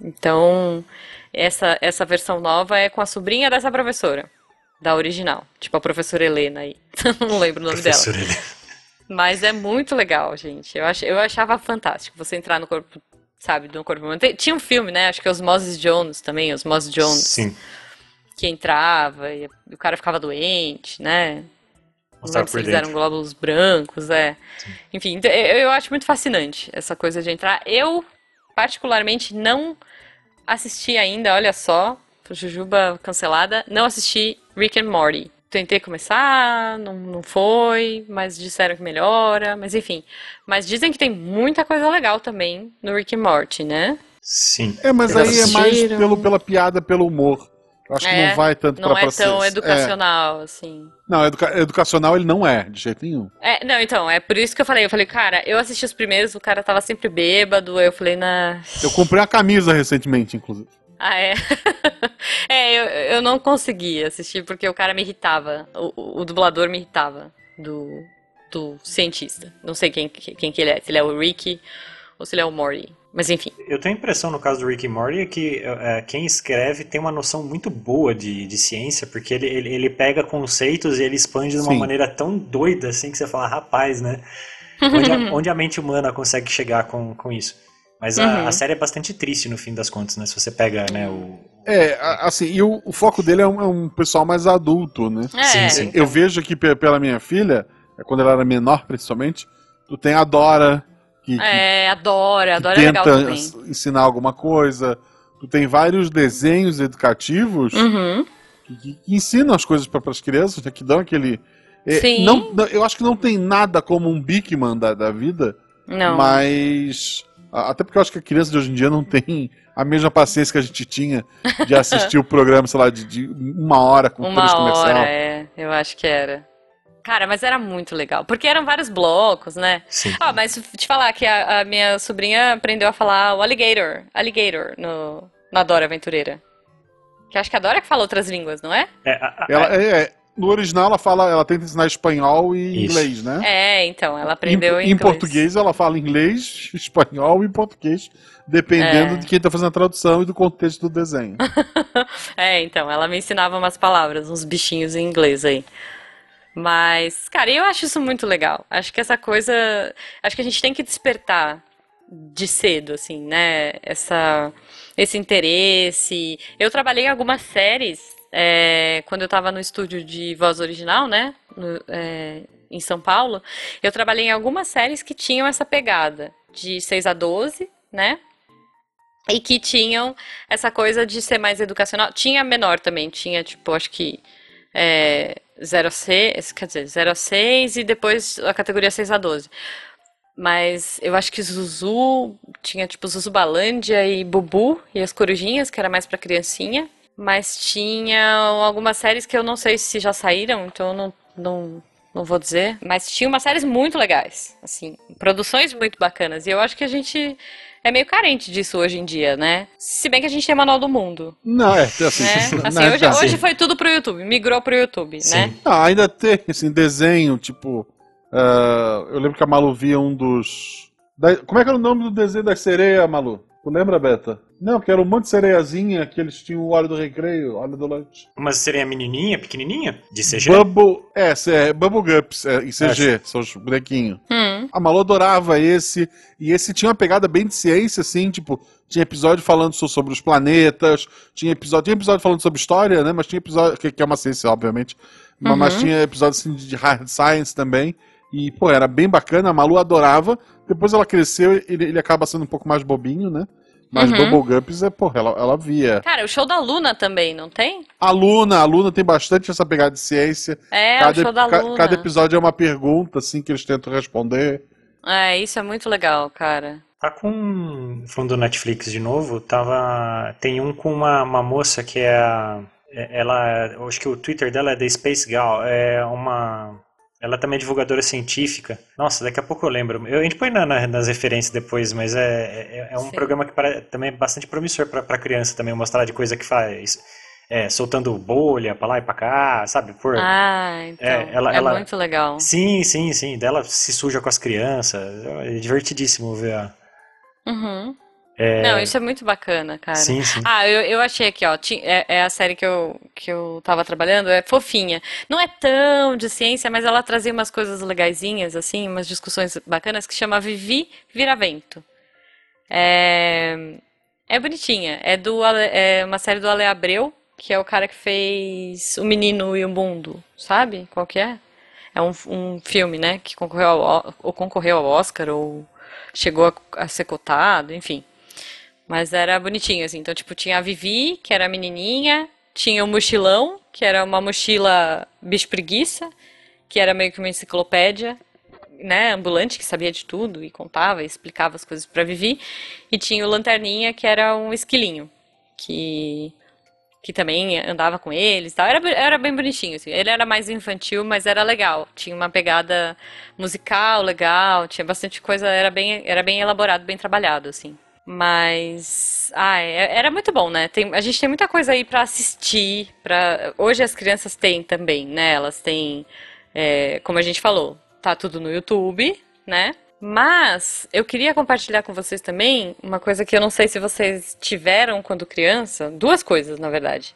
Então, essa, essa versão nova é com a sobrinha dessa professora, da original. Tipo a professora Helena aí. Não lembro o nome Professor dela. Helena. Mas é muito legal, gente. Eu, ach, eu achava fantástico você entrar no corpo, sabe, do corpo humano. Tinha um filme, né? Acho que é Osmosis Jones também, Osmosis Jones Sim. que entrava e o cara ficava doente, né? Não lembro se por eles eram glóbulos brancos, é. Enfim, então, eu, eu acho muito fascinante essa coisa de entrar. Eu, particularmente, não assisti ainda, olha só, Jujuba cancelada, não assisti Rick and Morty. Tentei começar, não, não foi, mas disseram que melhora, mas enfim. Mas dizem que tem muita coisa legal também no Rick and Morty, né? Sim. É, mas Eles aí é mais assistiram. pelo, pela piada, pelo humor. Eu acho que É, não vai tanto Não pra é tão é. educacional, assim. Não, educa- educacional ele não é, de jeito nenhum. É, não, então, é por isso que eu falei. Eu falei, cara, eu assisti os primeiros, o cara tava sempre bêbado. Eu falei, na. Eu comprei uma camisa recentemente, inclusive. Ah, é. é, eu, eu não consegui assistir porque o cara me irritava. O, o- dublador me irritava do, do cientista. Não sei quem, quem que ele é. Se ele é o Rick ou se ele é o Morty. Mas enfim. Eu tenho a impressão no caso do Rick e Morty é que é, quem escreve tem uma noção muito boa de, de ciência, porque ele, ele, ele pega conceitos e ele expande de uma Sim. maneira tão doida assim que você fala, rapaz, né? Onde a, onde a mente humana consegue chegar com, com isso? Mas a, Uhum. a série é bastante triste no fim das contas, né? Se você pega, né, o... É, assim, e o, o foco dele é um, é um pessoal mais adulto, né? É, Sim, sim. Eu vejo aqui pe- pela minha filha, é quando ela era menor principalmente, tu tem a Dora, que, que- É, adoro, que adoro é legal tenta também. ens- ensinar alguma coisa. Tu tem vários desenhos educativos Uhum. que, que- que ensinam as coisas para as crianças, né, que dão aquele. é, Sim. não- não- eu acho que não tem nada como um Bigman da, da vida, Não. mas. Até porque eu acho que a criança de hoje em dia não tem a mesma paciência que a gente tinha de assistir o programa, sei lá, de, de uma hora com três Uma comercial. hora, é. Eu acho que era. Cara, mas era muito legal. Porque eram vários blocos, né? Sim. Ah, mas te falar que a, a minha sobrinha aprendeu a falar o alligator. Alligator no, na Dora Aventureira. Que acho que a Dora que fala outras línguas, não é? É, a- a- Ela, é, é, no original ela fala, ela tenta ensinar espanhol e Isso. inglês, né? É, então, ela aprendeu em, em português ela fala inglês, espanhol e português, dependendo É. de quem tá fazendo a tradução e do contexto do desenho. É, então, ela me ensinava umas palavras, uns bichinhos em inglês aí. Mas, cara, eu acho isso muito legal. Acho que essa coisa. Acho que a gente tem que despertar de cedo, assim, né? Essa, esse interesse. Eu trabalhei em algumas séries é, quando eu tava no estúdio de voz original, né? no- é, em São Paulo. Eu trabalhei em algumas séries que tinham essa pegada de 6 a 12, né? E que tinham essa coisa de ser mais educacional. Tinha menor também, tinha tipo, acho que é, 0 a 6, quer dizer, 0 a 6 e depois a categoria 6 a 12. Mas eu acho que Zuzu tinha tipo Zuzubalândia e Bubu e as Corujinhas, que era mais pra criancinha. Mas tinha algumas séries que eu não sei se já saíram, então eu não, não, não vou dizer. Mas tinha umas séries muito legais, assim, produções muito bacanas. E eu acho que a gente é meio carente disso hoje em dia, né? Se bem que a gente tem Manual do Mundo, Não, é, assim, né? Assim, né, hoje, hoje foi tudo pro YouTube, migrou pro YouTube, né? Sim. Ah, ainda tem, assim, desenho, tipo. ah, eu lembro que a Malu via um dos. da- como é que era o nome do desenho da sereia, Malu? Tu lembra, Beta? Não, que era um monte de sereiazinha que eles tinham o óleo do recreio, óleo do lanche. Uma sereia menininha, pequenininha, de CG. Bubble. É, é Bubble Gups, é, em CG, são os bonequinhos. Hum, A Malu adorava esse. E esse tinha uma pegada bem de ciência, assim, tipo, tinha episódio falando so- sobre os planetas, tinha episódio, tinha episódio falando sobre história, né? Mas tinha episódio. Que, que é uma ciência, obviamente. Uhum. Mas tinha episódio assim, de hard science também. E, pô, era bem bacana, a Malu adorava. Depois ela cresceu, ele, ele acaba sendo um pouco mais bobinho, né? Mas Uhum. Bubble Guppies é, porra, ela, ela via. Cara, o show da Luna também, não tem? A Luna, a Luna tem bastante essa pegada de ciência. É, cada, o show da ca- Luna. cada episódio é uma pergunta, assim, que eles tentam responder. É, isso é muito legal, cara. Tá com. Falando do Netflix de novo, tava. Tem um com uma, uma moça que é a. é- Ela. Acho que o Twitter dela é The Space Gal. É uma. Ela também é divulgadora científica. Nossa, daqui a pouco eu lembro. Eu, a gente põe na- na- nas referências depois, mas é, é, é um Sim. programa que pare- também é bastante promissor pra criança também, mostrar de coisa que faz. É, soltando bolha pra lá e pra cá, sabe? Por... Ah, então. É, ela- é ela- muito legal. Sim, sim, sim. Dela se suja com as crianças. É divertidíssimo ver a. Uhum. Não, isso é muito bacana, cara. Sim, sim. Ah, eu, eu achei aqui, ó. É, é a série que eu, que eu tava trabalhando, é fofinha. Não é tão de ciência, mas ela trazia umas coisas legaisinhas, assim, umas discussões bacanas, que chama Vivi Viravento. É, é bonitinha. É, do, é uma série do Ale Abreu, que é o cara que fez O Menino e o Mundo, sabe? Qual que é? É um, um filme, né, que concorreu ao, ou concorreu ao Oscar, ou chegou a, a ser cotado, enfim. Mas era bonitinho, assim. Então, tipo, tinha a Vivi, que era a menininha, tinha o mochilão, que era uma mochila bicho preguiça, que era meio que uma enciclopédia, né, ambulante, que sabia de tudo e contava e explicava as coisas pra Vivi. E tinha o Lanterninha, que era um esquilinho, que que também andava com eles tal. Era, era bem bonitinho, assim. Ele era mais infantil, mas era legal. Tinha uma pegada musical legal, tinha bastante coisa, era bem, era bem elaborado, bem trabalhado, assim. Mas, ah, era muito bom, né? Tem, a gente tem muita coisa aí pra assistir, para hoje as crianças têm também, né? Elas têm, é, como a gente falou, tá tudo no YouTube, né? Mas eu queria compartilhar com vocês também uma coisa que eu não sei se vocês tiveram quando criança, duas coisas, na verdade.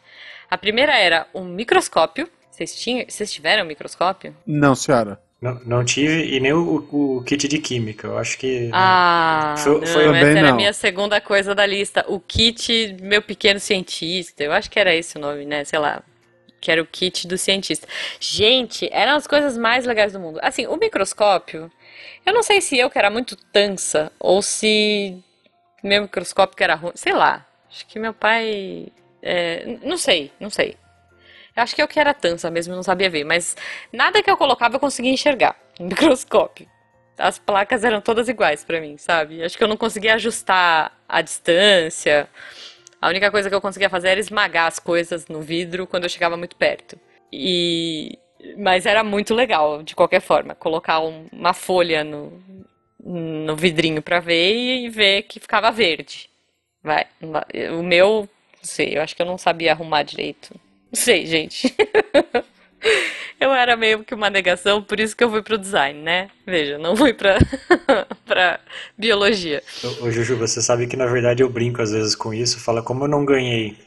A primeira era um microscópio. Vocês tinham, vocês tiveram um microscópio? Não, senhora. Não, não tive, e nem o, o- kit de química. Eu acho que. Ah, Foi- não, foi- essa era a minha segunda coisa da lista. O kit Meu Pequeno Cientista. Eu acho que era esse o nome, né? Sei lá. Que era o kit do cientista. Gente, eram as coisas mais legais do mundo. Assim, o microscópio, eu não sei se eu que era muito tansa ou se meu microscópio que era ruim. Sei lá. Acho que meu pai. é, não sei, não sei. Acho que eu que era tansa mesmo, não sabia ver. Mas nada que eu colocava eu conseguia enxergar no microscópio. As placas eram todas iguais pra mim, sabe? Acho que eu não conseguia ajustar a distância. A única coisa que eu conseguia fazer era esmagar as coisas no vidro quando eu chegava muito perto. E mas era muito legal, de qualquer forma, colocar um- uma folha no, no vidrinho pra ver e ver que ficava verde. Vai- o meu, não sei, eu acho que eu não sabia arrumar direito. Sei, gente. Eu era meio que uma negação, por isso que eu fui pro design, né? Veja, não fui pra, pra biologia. Ô, Juju, você sabe que na verdade eu brinco às vezes com isso. Fala, como eu não ganhei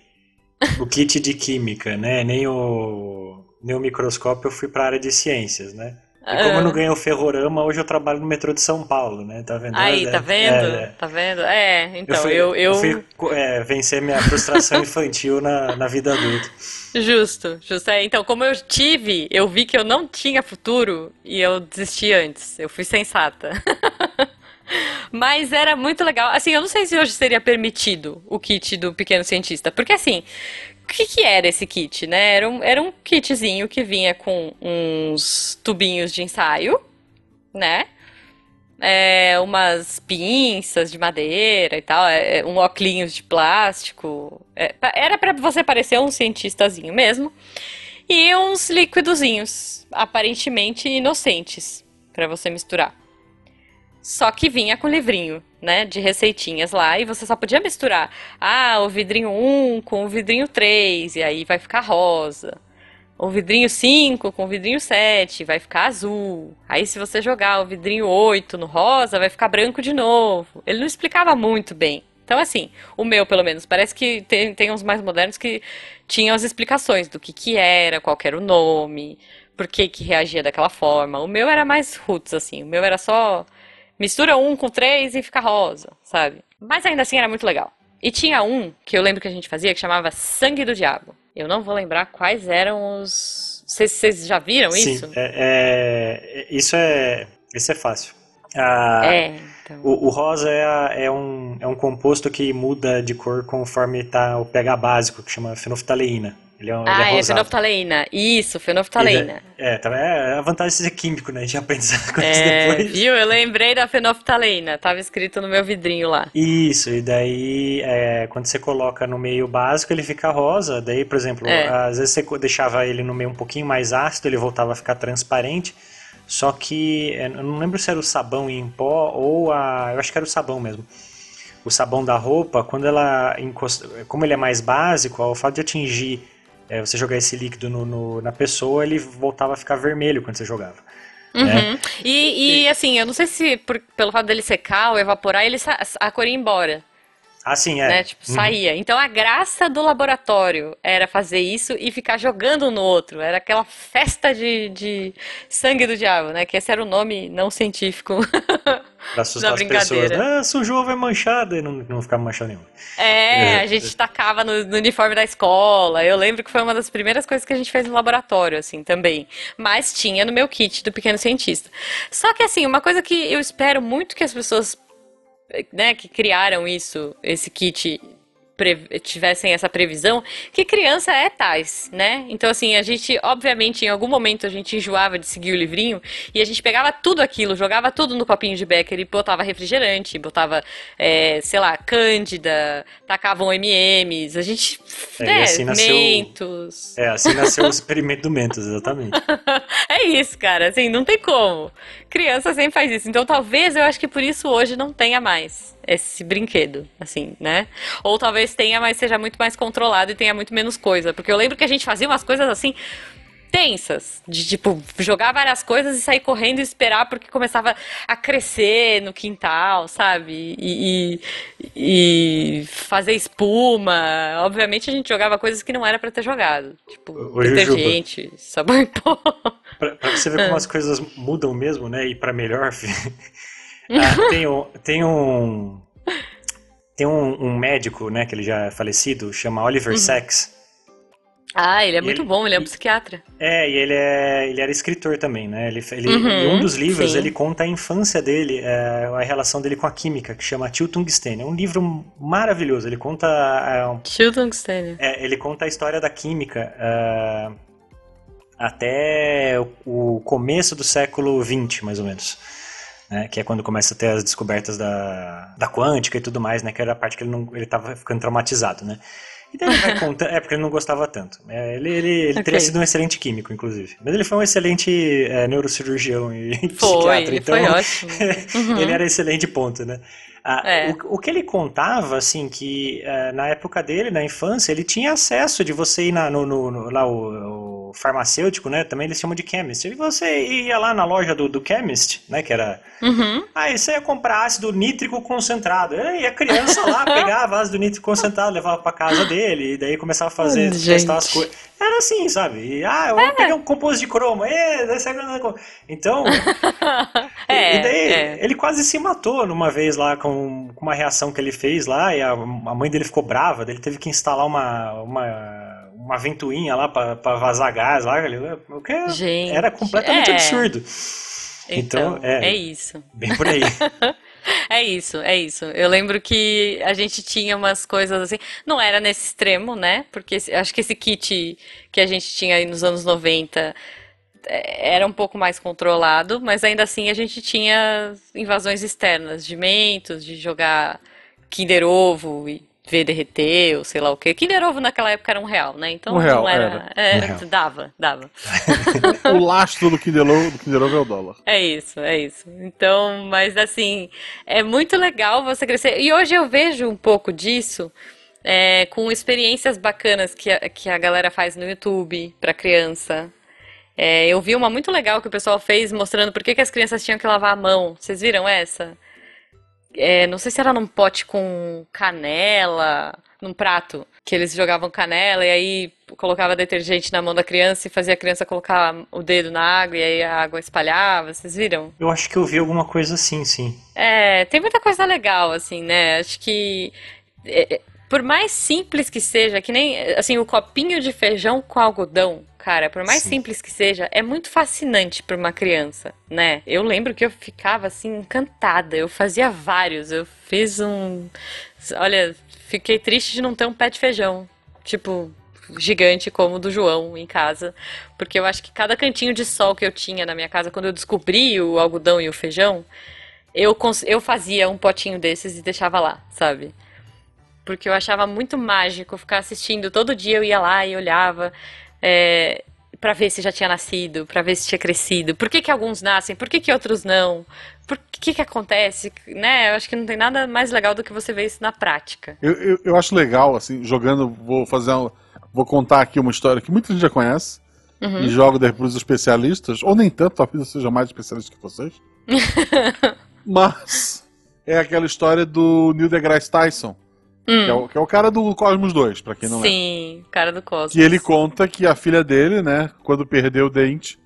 o kit de química, né? Nem o, nem o microscópio, eu fui pra área de ciências, né? E como eu não ganhei o ferrorama, hoje eu trabalho no metrô de São Paulo, né? Tá vendo? Aí, É, tá vendo? é, é. Tá vendo? É, então, fui, eu, eu... fui é, vencer minha frustração infantil na, na vida adulta. Justo, justo. É, então, como eu tive, eu vi que eu não tinha futuro e eu desisti antes. Eu fui sensata. Mas era muito legal. Assim, eu não sei se hoje seria permitido o kit do pequeno cientista. Porque, assim, o que, que era esse kit, né? Era um, era um kitzinho que vinha com uns tubinhos de ensaio, né? É, umas pinças de madeira e tal, é, é, um óculos de plástico. É, era pra você parecer um cientistazinho mesmo. E uns líquidozinhos, aparentemente inocentes, pra você misturar. Só que vinha com livrinho, né, de receitinhas lá, e você só podia misturar, ah, o vidrinho 1 com o vidrinho 3, e aí vai ficar rosa. O vidrinho 5 com o vidrinho 7 vai ficar azul. Aí se você jogar o vidrinho 8 no rosa, vai ficar branco de novo. Ele não explicava muito bem. Então, assim, o meu, pelo menos, parece que tem, tem uns mais modernos que tinham as explicações do que que era, qual que era o nome, por que que reagia daquela forma. O meu era mais roots, assim. O meu era só mistura um com três e fica rosa, sabe? Mas ainda assim era muito legal. E tinha um que eu lembro que a gente fazia que chamava Sangue do Diabo. Eu não vou lembrar quais eram os. Vocês, já viram Sim, isso? é, é- isso é, isso é fácil. Ah, É. Então, O, o rosa é, é um, é um composto que muda de cor conforme tá o pH básico, que chama fenolftaleína. Ele é, um- ah, é é rosado. fenolftaleína. Isso, fenolftaleína. É, tá, é a vantagem de ser químico, né? A gente aprende essas coisas É, depois. viu? Eu lembrei da fenolftaleína. Tava escrito no meu vidrinho lá. Isso, e daí é, quando você coloca no meio básico ele fica rosa, daí, por exemplo, É. às vezes você deixava ele no meio um pouquinho mais ácido, ele voltava a ficar transparente, só que é, eu não lembro se era o sabão em pó ou a... eu acho que era o sabão mesmo. O sabão da roupa, quando ela encosta, como ele é mais básico, ao fato de atingir, é, você jogar esse líquido no- no- na pessoa, ele voltava a ficar vermelho quando você jogava. né? Uhum. E, e, assim, eu não sei se por- pelo fato dele secar ou evaporar, ele a cor ia embora, Assim, é. né? Tipo, Uhum. saía. Então a graça do laboratório era fazer isso e ficar jogando no outro. Era aquela festa de, de sangue do diabo, né? Que esse era o nome não científico. Pra assustar as pessoas. brincadeira. Ah, sujou, vai manchada, e não, não ficava manchado nenhum. É, É. a gente tacava no, no uniforme da escola. Eu lembro que foi uma das primeiras coisas que a gente fez no laboratório, assim, também. Mas tinha no meu kit do Pequeno Cientista. Só que, assim, uma coisa que eu espero muito que as pessoas, né, que criaram isso, esse kit, tivessem essa previsão, que criança é tais, né? Então, assim, a gente, obviamente, em algum momento a gente enjoava de seguir o livrinho e a gente pegava tudo aquilo, jogava tudo no copinho de Becker e botava refrigerante, botava, é, sei lá, Cândida, tacavam M&M's, a gente, É, né, assim nasceu- Mentos. É, assim nasceu o experimento do Mentos, exatamente. É isso, cara, assim, não tem como. Criança sempre faz isso. Então, talvez eu acho que por isso hoje não tenha mais esse brinquedo, assim, né? Ou talvez tenha, mas seja muito mais controlado e tenha muito menos coisa. Porque eu lembro que a gente fazia umas coisas assim tensas, de tipo, jogar várias coisas e sair correndo e esperar porque começava a crescer no quintal, sabe? E, e, e fazer espuma. Obviamente a gente jogava coisas que não era pra ter jogado. Tipo, Jujuba. detergente, sabão em pó. Pra, pra você ver como as coisas mudam mesmo, né? E pra melhor, filho. Ah, tem um. Tem um, tem um, um médico, né, que ele já é falecido, chama Uhum. Oliver Sacks. Ah, ele é E muito ele- bom, ele é um psiquiatra. É, e ele, é, ele era escritor também, né? Ele, ele, Uhum, em um dos livros sim. ele conta a infância dele, é, a relação dele com a química, que chama Tio Tungstênio. É um livro maravilhoso. Ele conta é, um Tio Tungstênio. É, ele conta a história da química ah, até o começo do século XX, mais ou menos. Né, que é quando começa a ter as descobertas da, da quântica e tudo mais, né? Que era a parte que ele não ele estava ficando traumatizado, né? E daí ele vai contando, é porque ele não gostava tanto. né, ele ele, ele teria Ok. sido um excelente químico, inclusive. Mas ele foi um excelente é, neurocirurgião e Foi, psiquiatra, ele então foi ótimo. Uhum. ele era excelente ponto, né? Ah, É. o, o que ele contava, assim, que eh, na época dele, na infância, ele tinha acesso de você ir na, no, no- no- lá o farmacêutico, né? Também eles chamam de chemist. E você ia lá na loja do, do chemist, né? Que era Uhum. Aí você ia comprar ácido nítrico concentrado. E a criança lá pegava ácido nítrico concentrado, levava pra casa dele, e daí começava a fazer, Gente. testar as coisas. Era assim, sabe? E, ah, eu vou pegar um composto de cromo. E, daí Então, É, e daí é. ele quase se matou numa vez lá com, com uma reação que ele fez lá, e a, a mãe dele ficou brava, ele teve que instalar uma, uma, uma ventoinha lá pra vazar gás lá. O que Gente, era completamente é. absurdo. Então, Então, é. é isso. Bem por aí. É isso, é isso. Eu lembro que a gente tinha umas coisas assim. Não era nesse extremo, né? Porque esse- acho que esse kit que a gente tinha aí nos anos 90 é, era um pouco mais controlado, mas ainda assim a gente tinha invasões externas de mentos, de jogar Kinder Ovo e ver derreter, ou sei lá o quê. Kinder Ovo naquela época era um real, né? Então Um real, era. era. é, Um dava, dava. O lastro do Kinder Ovo, do Kinder Ovo é o dólar. É isso, é isso. Então, mas assim, é muito legal você crescer. E hoje eu vejo um pouco disso é, com experiências bacanas que a, que a galera faz no YouTube para criança. É, eu vi uma muito legal que o pessoal fez mostrando por que que as crianças tinham que lavar a mão. Vocês viram essa? É, não sei se era num pote com canela, num prato, que eles jogavam canela e aí colocava detergente na mão da criança e fazia a criança colocar o dedo na água e aí a água espalhava. Vocês viram? Eu acho que eu vi alguma coisa assim, sim. É, tem muita coisa legal, assim, né? Acho que é, é, por mais simples que seja, que nem assim o copinho de feijão com algodão, cara, por mais Sim. simples que seja, é muito fascinante para uma criança, né? Eu lembro que eu ficava assim encantada. Eu fazia vários. Eu fiz um, olha, fiquei triste de não ter um pé de feijão, tipo gigante como o do João em casa, porque eu acho que cada cantinho de sol que eu tinha na minha casa quando eu descobri o algodão e o feijão, eu eu fazia um potinho desses e deixava lá, sabe? Porque eu achava muito mágico ficar assistindo. Todo dia eu ia lá e olhava é, para ver se já tinha nascido, para ver se tinha crescido. Por que que alguns nascem? Por que que outros não? Por que que acontece? Né? Eu acho que não tem nada mais legal do que você ver isso na prática. Eu, eu, eu acho legal, assim, jogando, vou fazer um, Vou contar aqui uma história que muita gente já conhece. E jogo daí pros especialistas, ou nem tanto, talvez eu seja mais especialista que vocês. Mas é aquela história do Neil deGrasse Tyson, que, é o, que é o cara do Cosmos 2, pra quem não é. Sim, cara do Cosmos. Que ele conta que a filha dele, né, quando perdeu o dente,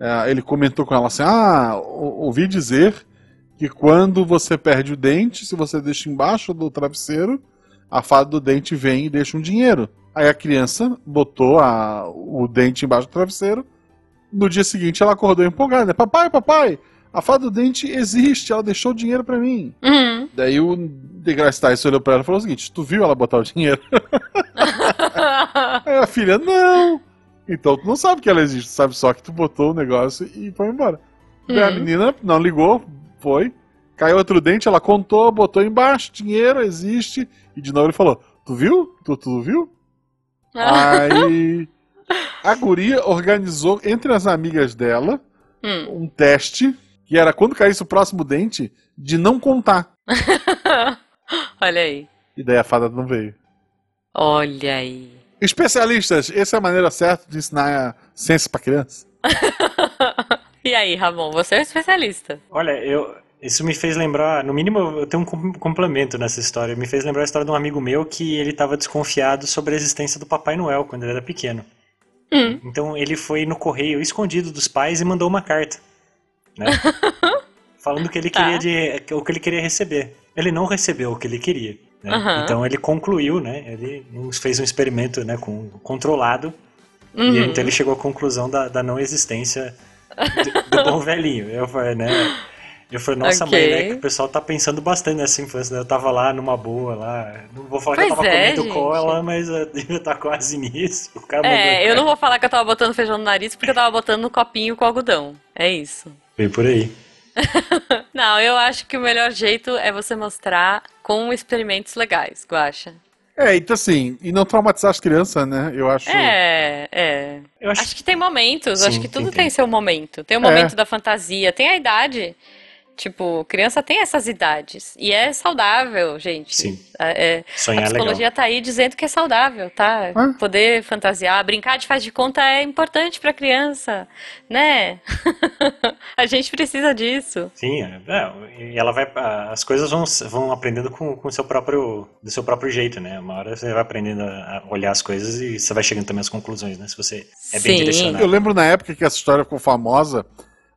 é, ele comentou com ela assim: Ah, ou- ouvi dizer que quando você perde o dente, se você deixa embaixo do travesseiro, a fada do dente vem e deixa um dinheiro. Aí a criança botou a- o dente embaixo do travesseiro. No dia seguinte ela acordou empolgada: Papai, papai, a fada do dente existe, ela deixou o dinheiro pra mim. Uhum. Daí o Degrasse Tyson olhou pra ela e falou o seguinte: Tu viu ela botar o dinheiro? Aí a filha, não. Então tu não sabe que ela existe, tu sabe só que tu botou o negócio e foi embora. Daí a Uhum. menina não ligou, foi. Caiu outro dente, ela contou, botou embaixo, dinheiro existe. E de novo ele falou: Tu viu? Tu, tu viu? Aí a guria organizou entre as amigas dela Hum. um teste que era quando caísse o próximo dente de não contar. Olha aí. E daí a fada não veio. Olha aí. Especialistas, essa é a maneira certa de ensinar ciência pra criança? E aí, Ramon, você é um especialista. Olha, eu, isso me fez lembrar, no mínimo eu tenho um com- complemento nessa história. Me fez lembrar a história de um amigo meu que ele estava desconfiado sobre a existência do Papai Noel quando ele era pequeno. Hum. Então ele foi no correio escondido dos pais e mandou uma carta, né? Falando que ele Tá. queria de, o que ele queria receber. Ele não recebeu o que ele queria. né? Aham. Então ele concluiu, né? Ele fez um experimento, né, com controlado Uhum. e então ele chegou à conclusão da, da não existência do, do bom velhinho. Eu falei, né? Eu falei, nossa Ok. mãe, né? Que o pessoal tá pensando bastante nessa infância, né? Eu tava lá numa boa, lá. Não vou falar que eu Pois tava é, comendo gente. cola, mas eu devia estar quase nisso. Cara mandou É, eu não vou falar que eu tava botando feijão no nariz porque eu tava botando no copinho com algodão. É isso. Bem por aí. Não, eu acho que o melhor jeito é você mostrar com experimentos legais, Guaxa. É, então assim, e não traumatizar as crianças, né? Eu acho. É, é. Eu acho, Acho que tem momentos, Sim, acho que tudo tem, tem, tem. seu momento. Tem o momento da fantasia, tem a idade. Tipo, criança tem essas idades. E é saudável, gente. Sim. É, é- Sonhar a é legal. psicologia tá aí dizendo que é saudável, tá? Ah. Poder fantasiar, brincar de faz de conta é importante pra criança, né? a gente precisa disso. Sim, é, é, e ela vai. As coisas vão, vão aprendendo com, com o seu próprio, do seu próprio jeito, né? Uma hora você vai aprendendo a a olhar as coisas e você vai chegando também às conclusões, né? Se você é bem Sim. direcionado. Eu lembro na época que essa história ficou famosa,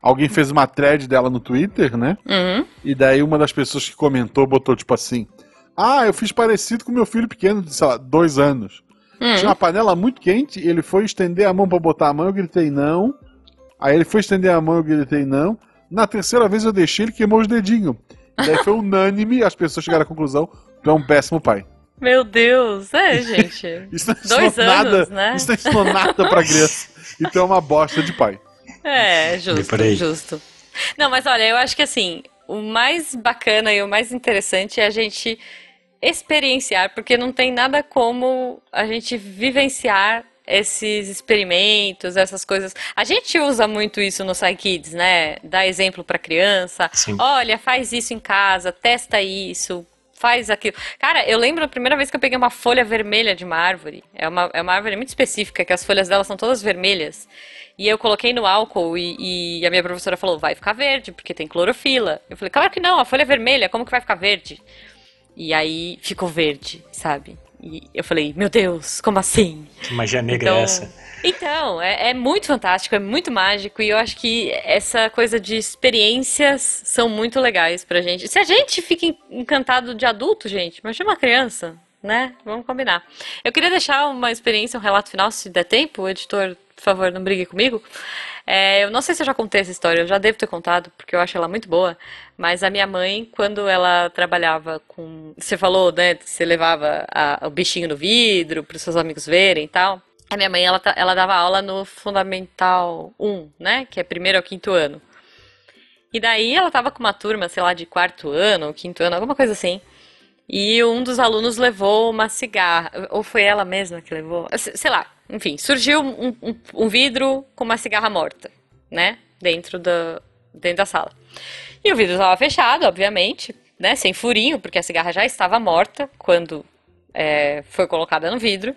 alguém fez uma thread dela no Twitter, né? Uhum. E daí uma das pessoas que comentou botou tipo assim: Ah, eu fiz parecido com meu filho pequeno de, sei lá, dois anos. Hum. Tinha uma panela muito quente, ele foi estender a mão pra botar a mão, eu gritei não. Aí ele foi estender a mão, eu gritei não. Na terceira vez eu deixei, ele queimou os dedinhos. E daí foi unânime, as pessoas chegaram à conclusão: Tu é um péssimo pai. Meu Deus, é, gente. Isso não ensinou Dois nada, anos, né? isso não ensinou nada pra criança. E tu é uma bosta de pai. É, justo, justo. Não, mas olha, eu acho que assim, o mais bacana e o mais interessante é a gente experienciar, porque não tem nada como a gente vivenciar esses experimentos, essas coisas. A gente usa muito isso no SciKids, né? Dá exemplo para criança. Sim. Olha, faz isso em casa, testa isso, faz aquilo. Cara, eu lembro a primeira vez que eu peguei uma folha vermelha de uma árvore. É uma, é uma árvore muito específica, que as folhas dela são todas vermelhas. E eu coloquei no álcool e, e a minha professora falou, vai ficar verde, porque tem clorofila. Eu falei, claro que não, a folha é vermelha, como que vai ficar verde? E aí ficou verde, sabe? E eu falei, meu Deus, como assim? Que magia negra Então, é essa? então, é, é muito fantástico, é muito mágico e eu acho que essa coisa de experiências são muito legais pra gente. Se a gente fica en- encantado de adulto, gente, imagina uma criança, né? Vamos combinar. Eu queria deixar uma experiência, um relato final, se der tempo, o editor, por favor, não brigue comigo. É, eu não sei se eu já contei essa história, eu já devo ter contado, porque eu acho ela muito boa. Mas a minha mãe, quando ela trabalhava com. Você falou, né? Você levava a, o bichinho no vidro para os seus amigos verem e tal. A minha mãe, ela, ela dava aula no Fundamental 1, né? Que é primeiro ao quinto ano. E daí ela tava com uma turma, sei lá, de quarto ano, quinto ano, alguma coisa assim. E um dos alunos levou uma cigarra. Ou foi ela mesma que levou? Sei lá. Enfim, surgiu um, um, um vidro com uma cigarra morta, né? Dentro da, dentro da sala. E o vidro estava fechado, obviamente, né? Sem furinho, porque a cigarra já estava morta quando é, foi colocada no vidro.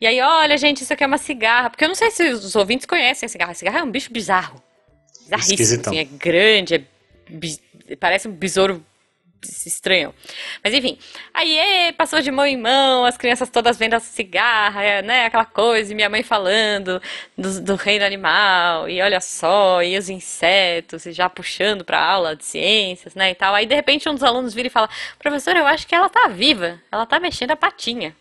E aí, olha, gente, isso aqui é uma cigarra. Porque eu não sei se os ouvintes conhecem a cigarra. A cigarra é um bicho bizarro. Bizarríssimo. Assim, é grande, é, parece um besouro estranho. Mas enfim, aí passou de mão em mão, as crianças todas vendo cigarra, é, né, aquela coisa, e minha mãe falando do, do, reino animal, e olha só, e os insetos, e já puxando para aula de ciências, né, e tal. Aí de repente um dos alunos vira e fala: "Professor, eu acho que ela tá viva. Ela tá mexendo a patinha".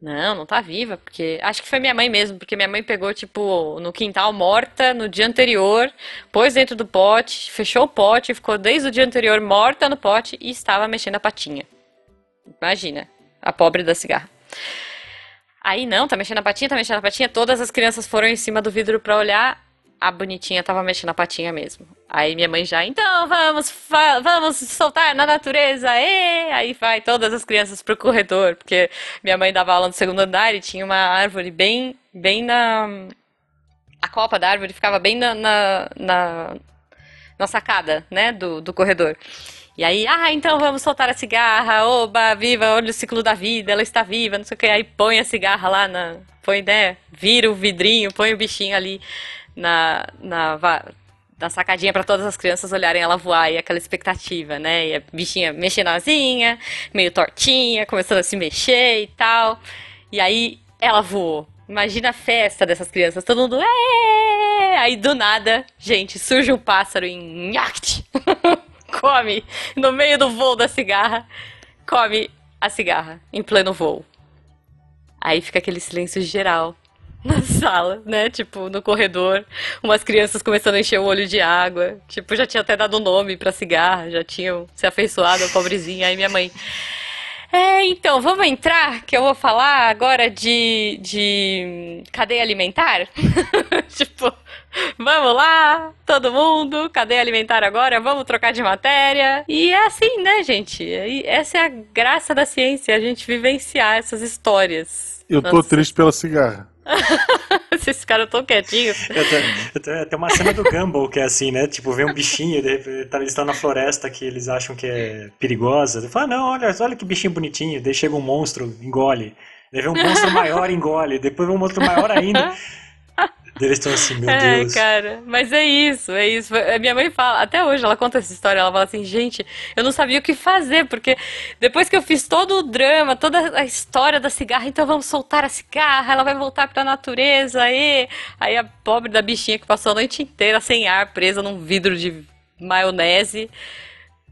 Não, não tá viva, porque. Acho que foi minha mãe mesmo, porque minha mãe pegou, tipo, no quintal morta no dia anterior, pôs dentro do pote, fechou o pote, ficou desde o dia anterior morta no pote e estava mexendo a patinha. Imagina, a pobre da cigarra. Aí não, tá mexendo a patinha, tá mexendo a patinha, todas as crianças foram em cima do vidro para olhar, a bonitinha tava mexendo a patinha mesmo. Aí minha mãe já, então vamos, vamos soltar na natureza, e aí vai todas as crianças pro corredor, porque minha mãe dava aula no segundo andar e tinha uma árvore bem, bem na, a copa da árvore ficava bem na, na, na, na sacada, né, do, do corredor. E aí, ah, então vamos soltar a cigarra, oba, viva, olha o ciclo da vida, ela está viva, não sei o que. Aí põe a cigarra lá na. Põe, né? Vira o vidrinho, põe o bichinho ali na, na, na sacadinha para todas as crianças olharem ela voar e aquela expectativa, né? E a bichinha mexendo asinha, meio tortinha, começando a se mexer e tal. E aí ela voou. Imagina a festa dessas crianças, todo mundo. Êêê! Aí do nada, gente, surge um pássaro em. come no meio do voo da cigarra, come a cigarra em pleno voo. Aí fica aquele silêncio geral na sala, né? Tipo, no corredor, umas crianças começando a encher o olho de água. Tipo, já tinha até dado nome pra cigarra, já tinham se afeiçoado a pobrezinha. Aí minha mãe. É, então, vamos entrar, que eu vou falar agora de, de cadeia alimentar. tipo, vamos lá, todo mundo, cadeia alimentar agora, vamos trocar de matéria. E é assim, né, gente? Essa é a graça da ciência, a gente vivenciar essas histórias. Eu tô Nossa. triste pela cigarra. Esses caras tão quietinhos. Tem uma cena do Gumball que é assim, né? Tipo, vem um bichinho, tá, eles estão na floresta que eles acham que é perigosa. Ele fala, ah, não, olha, olha que bichinho bonitinho. Daí chega um monstro, engole. Daí vem um monstro maior, engole. Depois vem um monstro maior ainda. Eles estão assim, meu é, Deus. cara, mas é isso, é isso. A minha mãe fala, até hoje ela conta essa história, ela fala assim, gente, eu não sabia o que fazer, porque depois que eu fiz todo o drama, toda a história da cigarra, então vamos soltar a cigarra, ela vai voltar pra natureza, aí, aí a pobre da bichinha que passou a noite inteira sem ar, presa num vidro de maionese,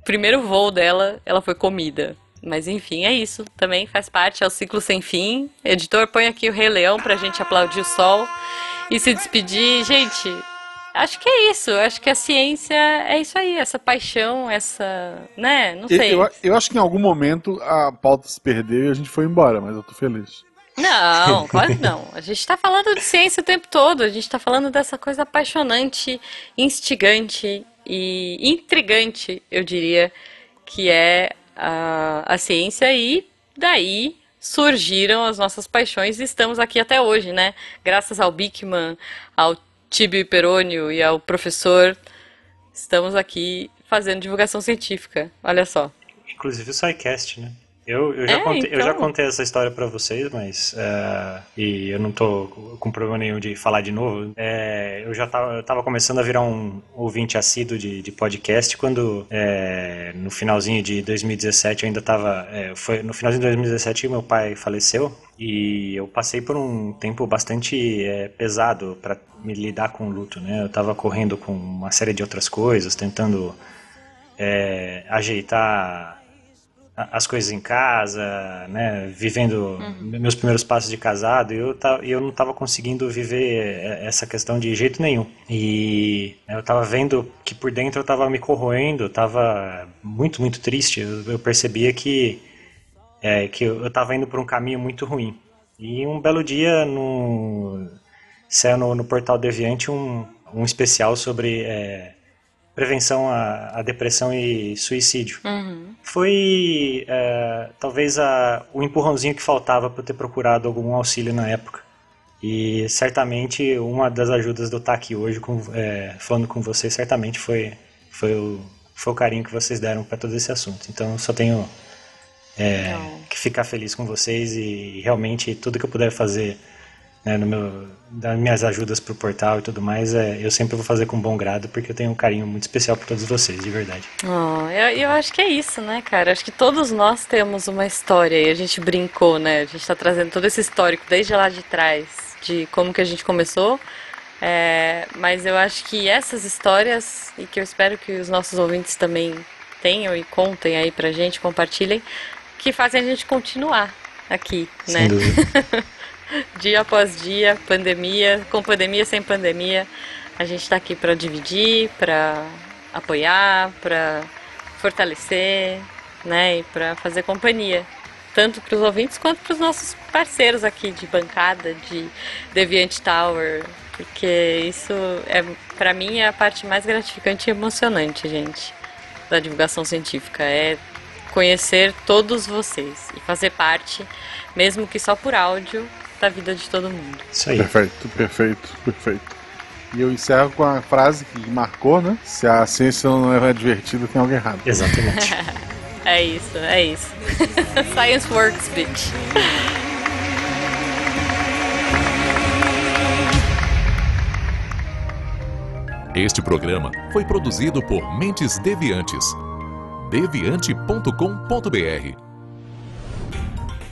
primeiro voo dela, ela foi comida. Mas enfim, é isso. Também faz parte, é o ciclo sem fim. Editor, põe aqui o Rei Leão pra gente aplaudir o sol e se despedir. Gente, acho que é isso. Acho que a ciência é isso aí, essa paixão, essa. né? Não sei. Eu, eu acho que em algum momento a pauta se perdeu e a gente foi embora, mas eu tô feliz. Não, claro que não. A gente está falando de ciência o tempo todo. A gente está falando dessa coisa apaixonante, instigante e intrigante, eu diria, que é a, a ciência e daí surgiram as nossas paixões e estamos aqui até hoje, né? Graças ao Bickman, ao Tibio Perônio e ao professor, estamos aqui fazendo divulgação científica. Olha só. Inclusive o SciCast, né? Eu, eu, já, é, contei, então... eu já então. contei essa história para vocês, mas. Uh, e eu não tô com problema nenhum de falar de novo. É, eu já tava, eu tava começando a virar um ouvinte assíduo de, de podcast quando, é, no finalzinho de 2017, eu ainda tava. Foi no finalzinho de 2017 meu pai faleceu. E eu passei por um tempo bastante é, pesado para me lidar com o luto, né? Eu tava correndo com uma série de outras coisas, tentando é, ajeitar as coisas em casa, né, vivendo uhum. meus primeiros passos de casado, eu, eu não estava conseguindo viver essa questão de jeito nenhum. E né, eu estava vendo que por dentro eu estava me corroendo, estava muito, muito triste. Eu, eu percebia que, é, que eu estava indo por um caminho muito ruim. E um belo dia, no, saiu no, no Portal Deviante um, um especial sobre... É, prevenção à, à depressão e suicídio. Uhum. Foi é, talvez a, o empurrãozinho que faltava para ter procurado algum auxílio na época. E certamente uma das ajudas eu estar aqui hoje com, é, falando com vocês certamente foi, foi, o, foi o carinho que vocês deram para todo esse assunto. Então eu só tenho é, que ficar feliz com vocês e realmente tudo que eu puder fazer né, no meu, das minhas ajudas para o portal e tudo mais, é, eu sempre vou fazer com bom grado, porque eu tenho um carinho muito especial por todos vocês, de verdade. Oh, eu, eu acho que é isso, né, cara? Acho que todos nós temos uma história e a gente brincou, né? A gente está trazendo todo esse histórico desde lá de trás, de como que a gente começou. É, mas eu acho que essas histórias, e que eu espero que os nossos ouvintes também tenham e contem aí pra gente, compartilhem, que fazem a gente continuar aqui, Sem né? Dúvida. dia após dia, pandemia, com pandemia, sem pandemia, a gente está aqui para dividir, para apoiar, para fortalecer, né, e para fazer companhia, tanto para os ouvintes quanto para os nossos parceiros aqui de bancada, de Deviant Tower, porque isso é, para mim, é a parte mais gratificante e emocionante, gente, da divulgação científica, é conhecer todos vocês e fazer parte, mesmo que só por áudio, da vida de todo mundo. Isso aí. Perfeito, perfeito, perfeito. E eu encerro com a frase que marcou, né? Se a ciência não é divertida, tem algo errado. Exatamente. é isso, é isso. Science works, bitch. Este programa foi produzido por Mentes Deviantes. deviante.com.br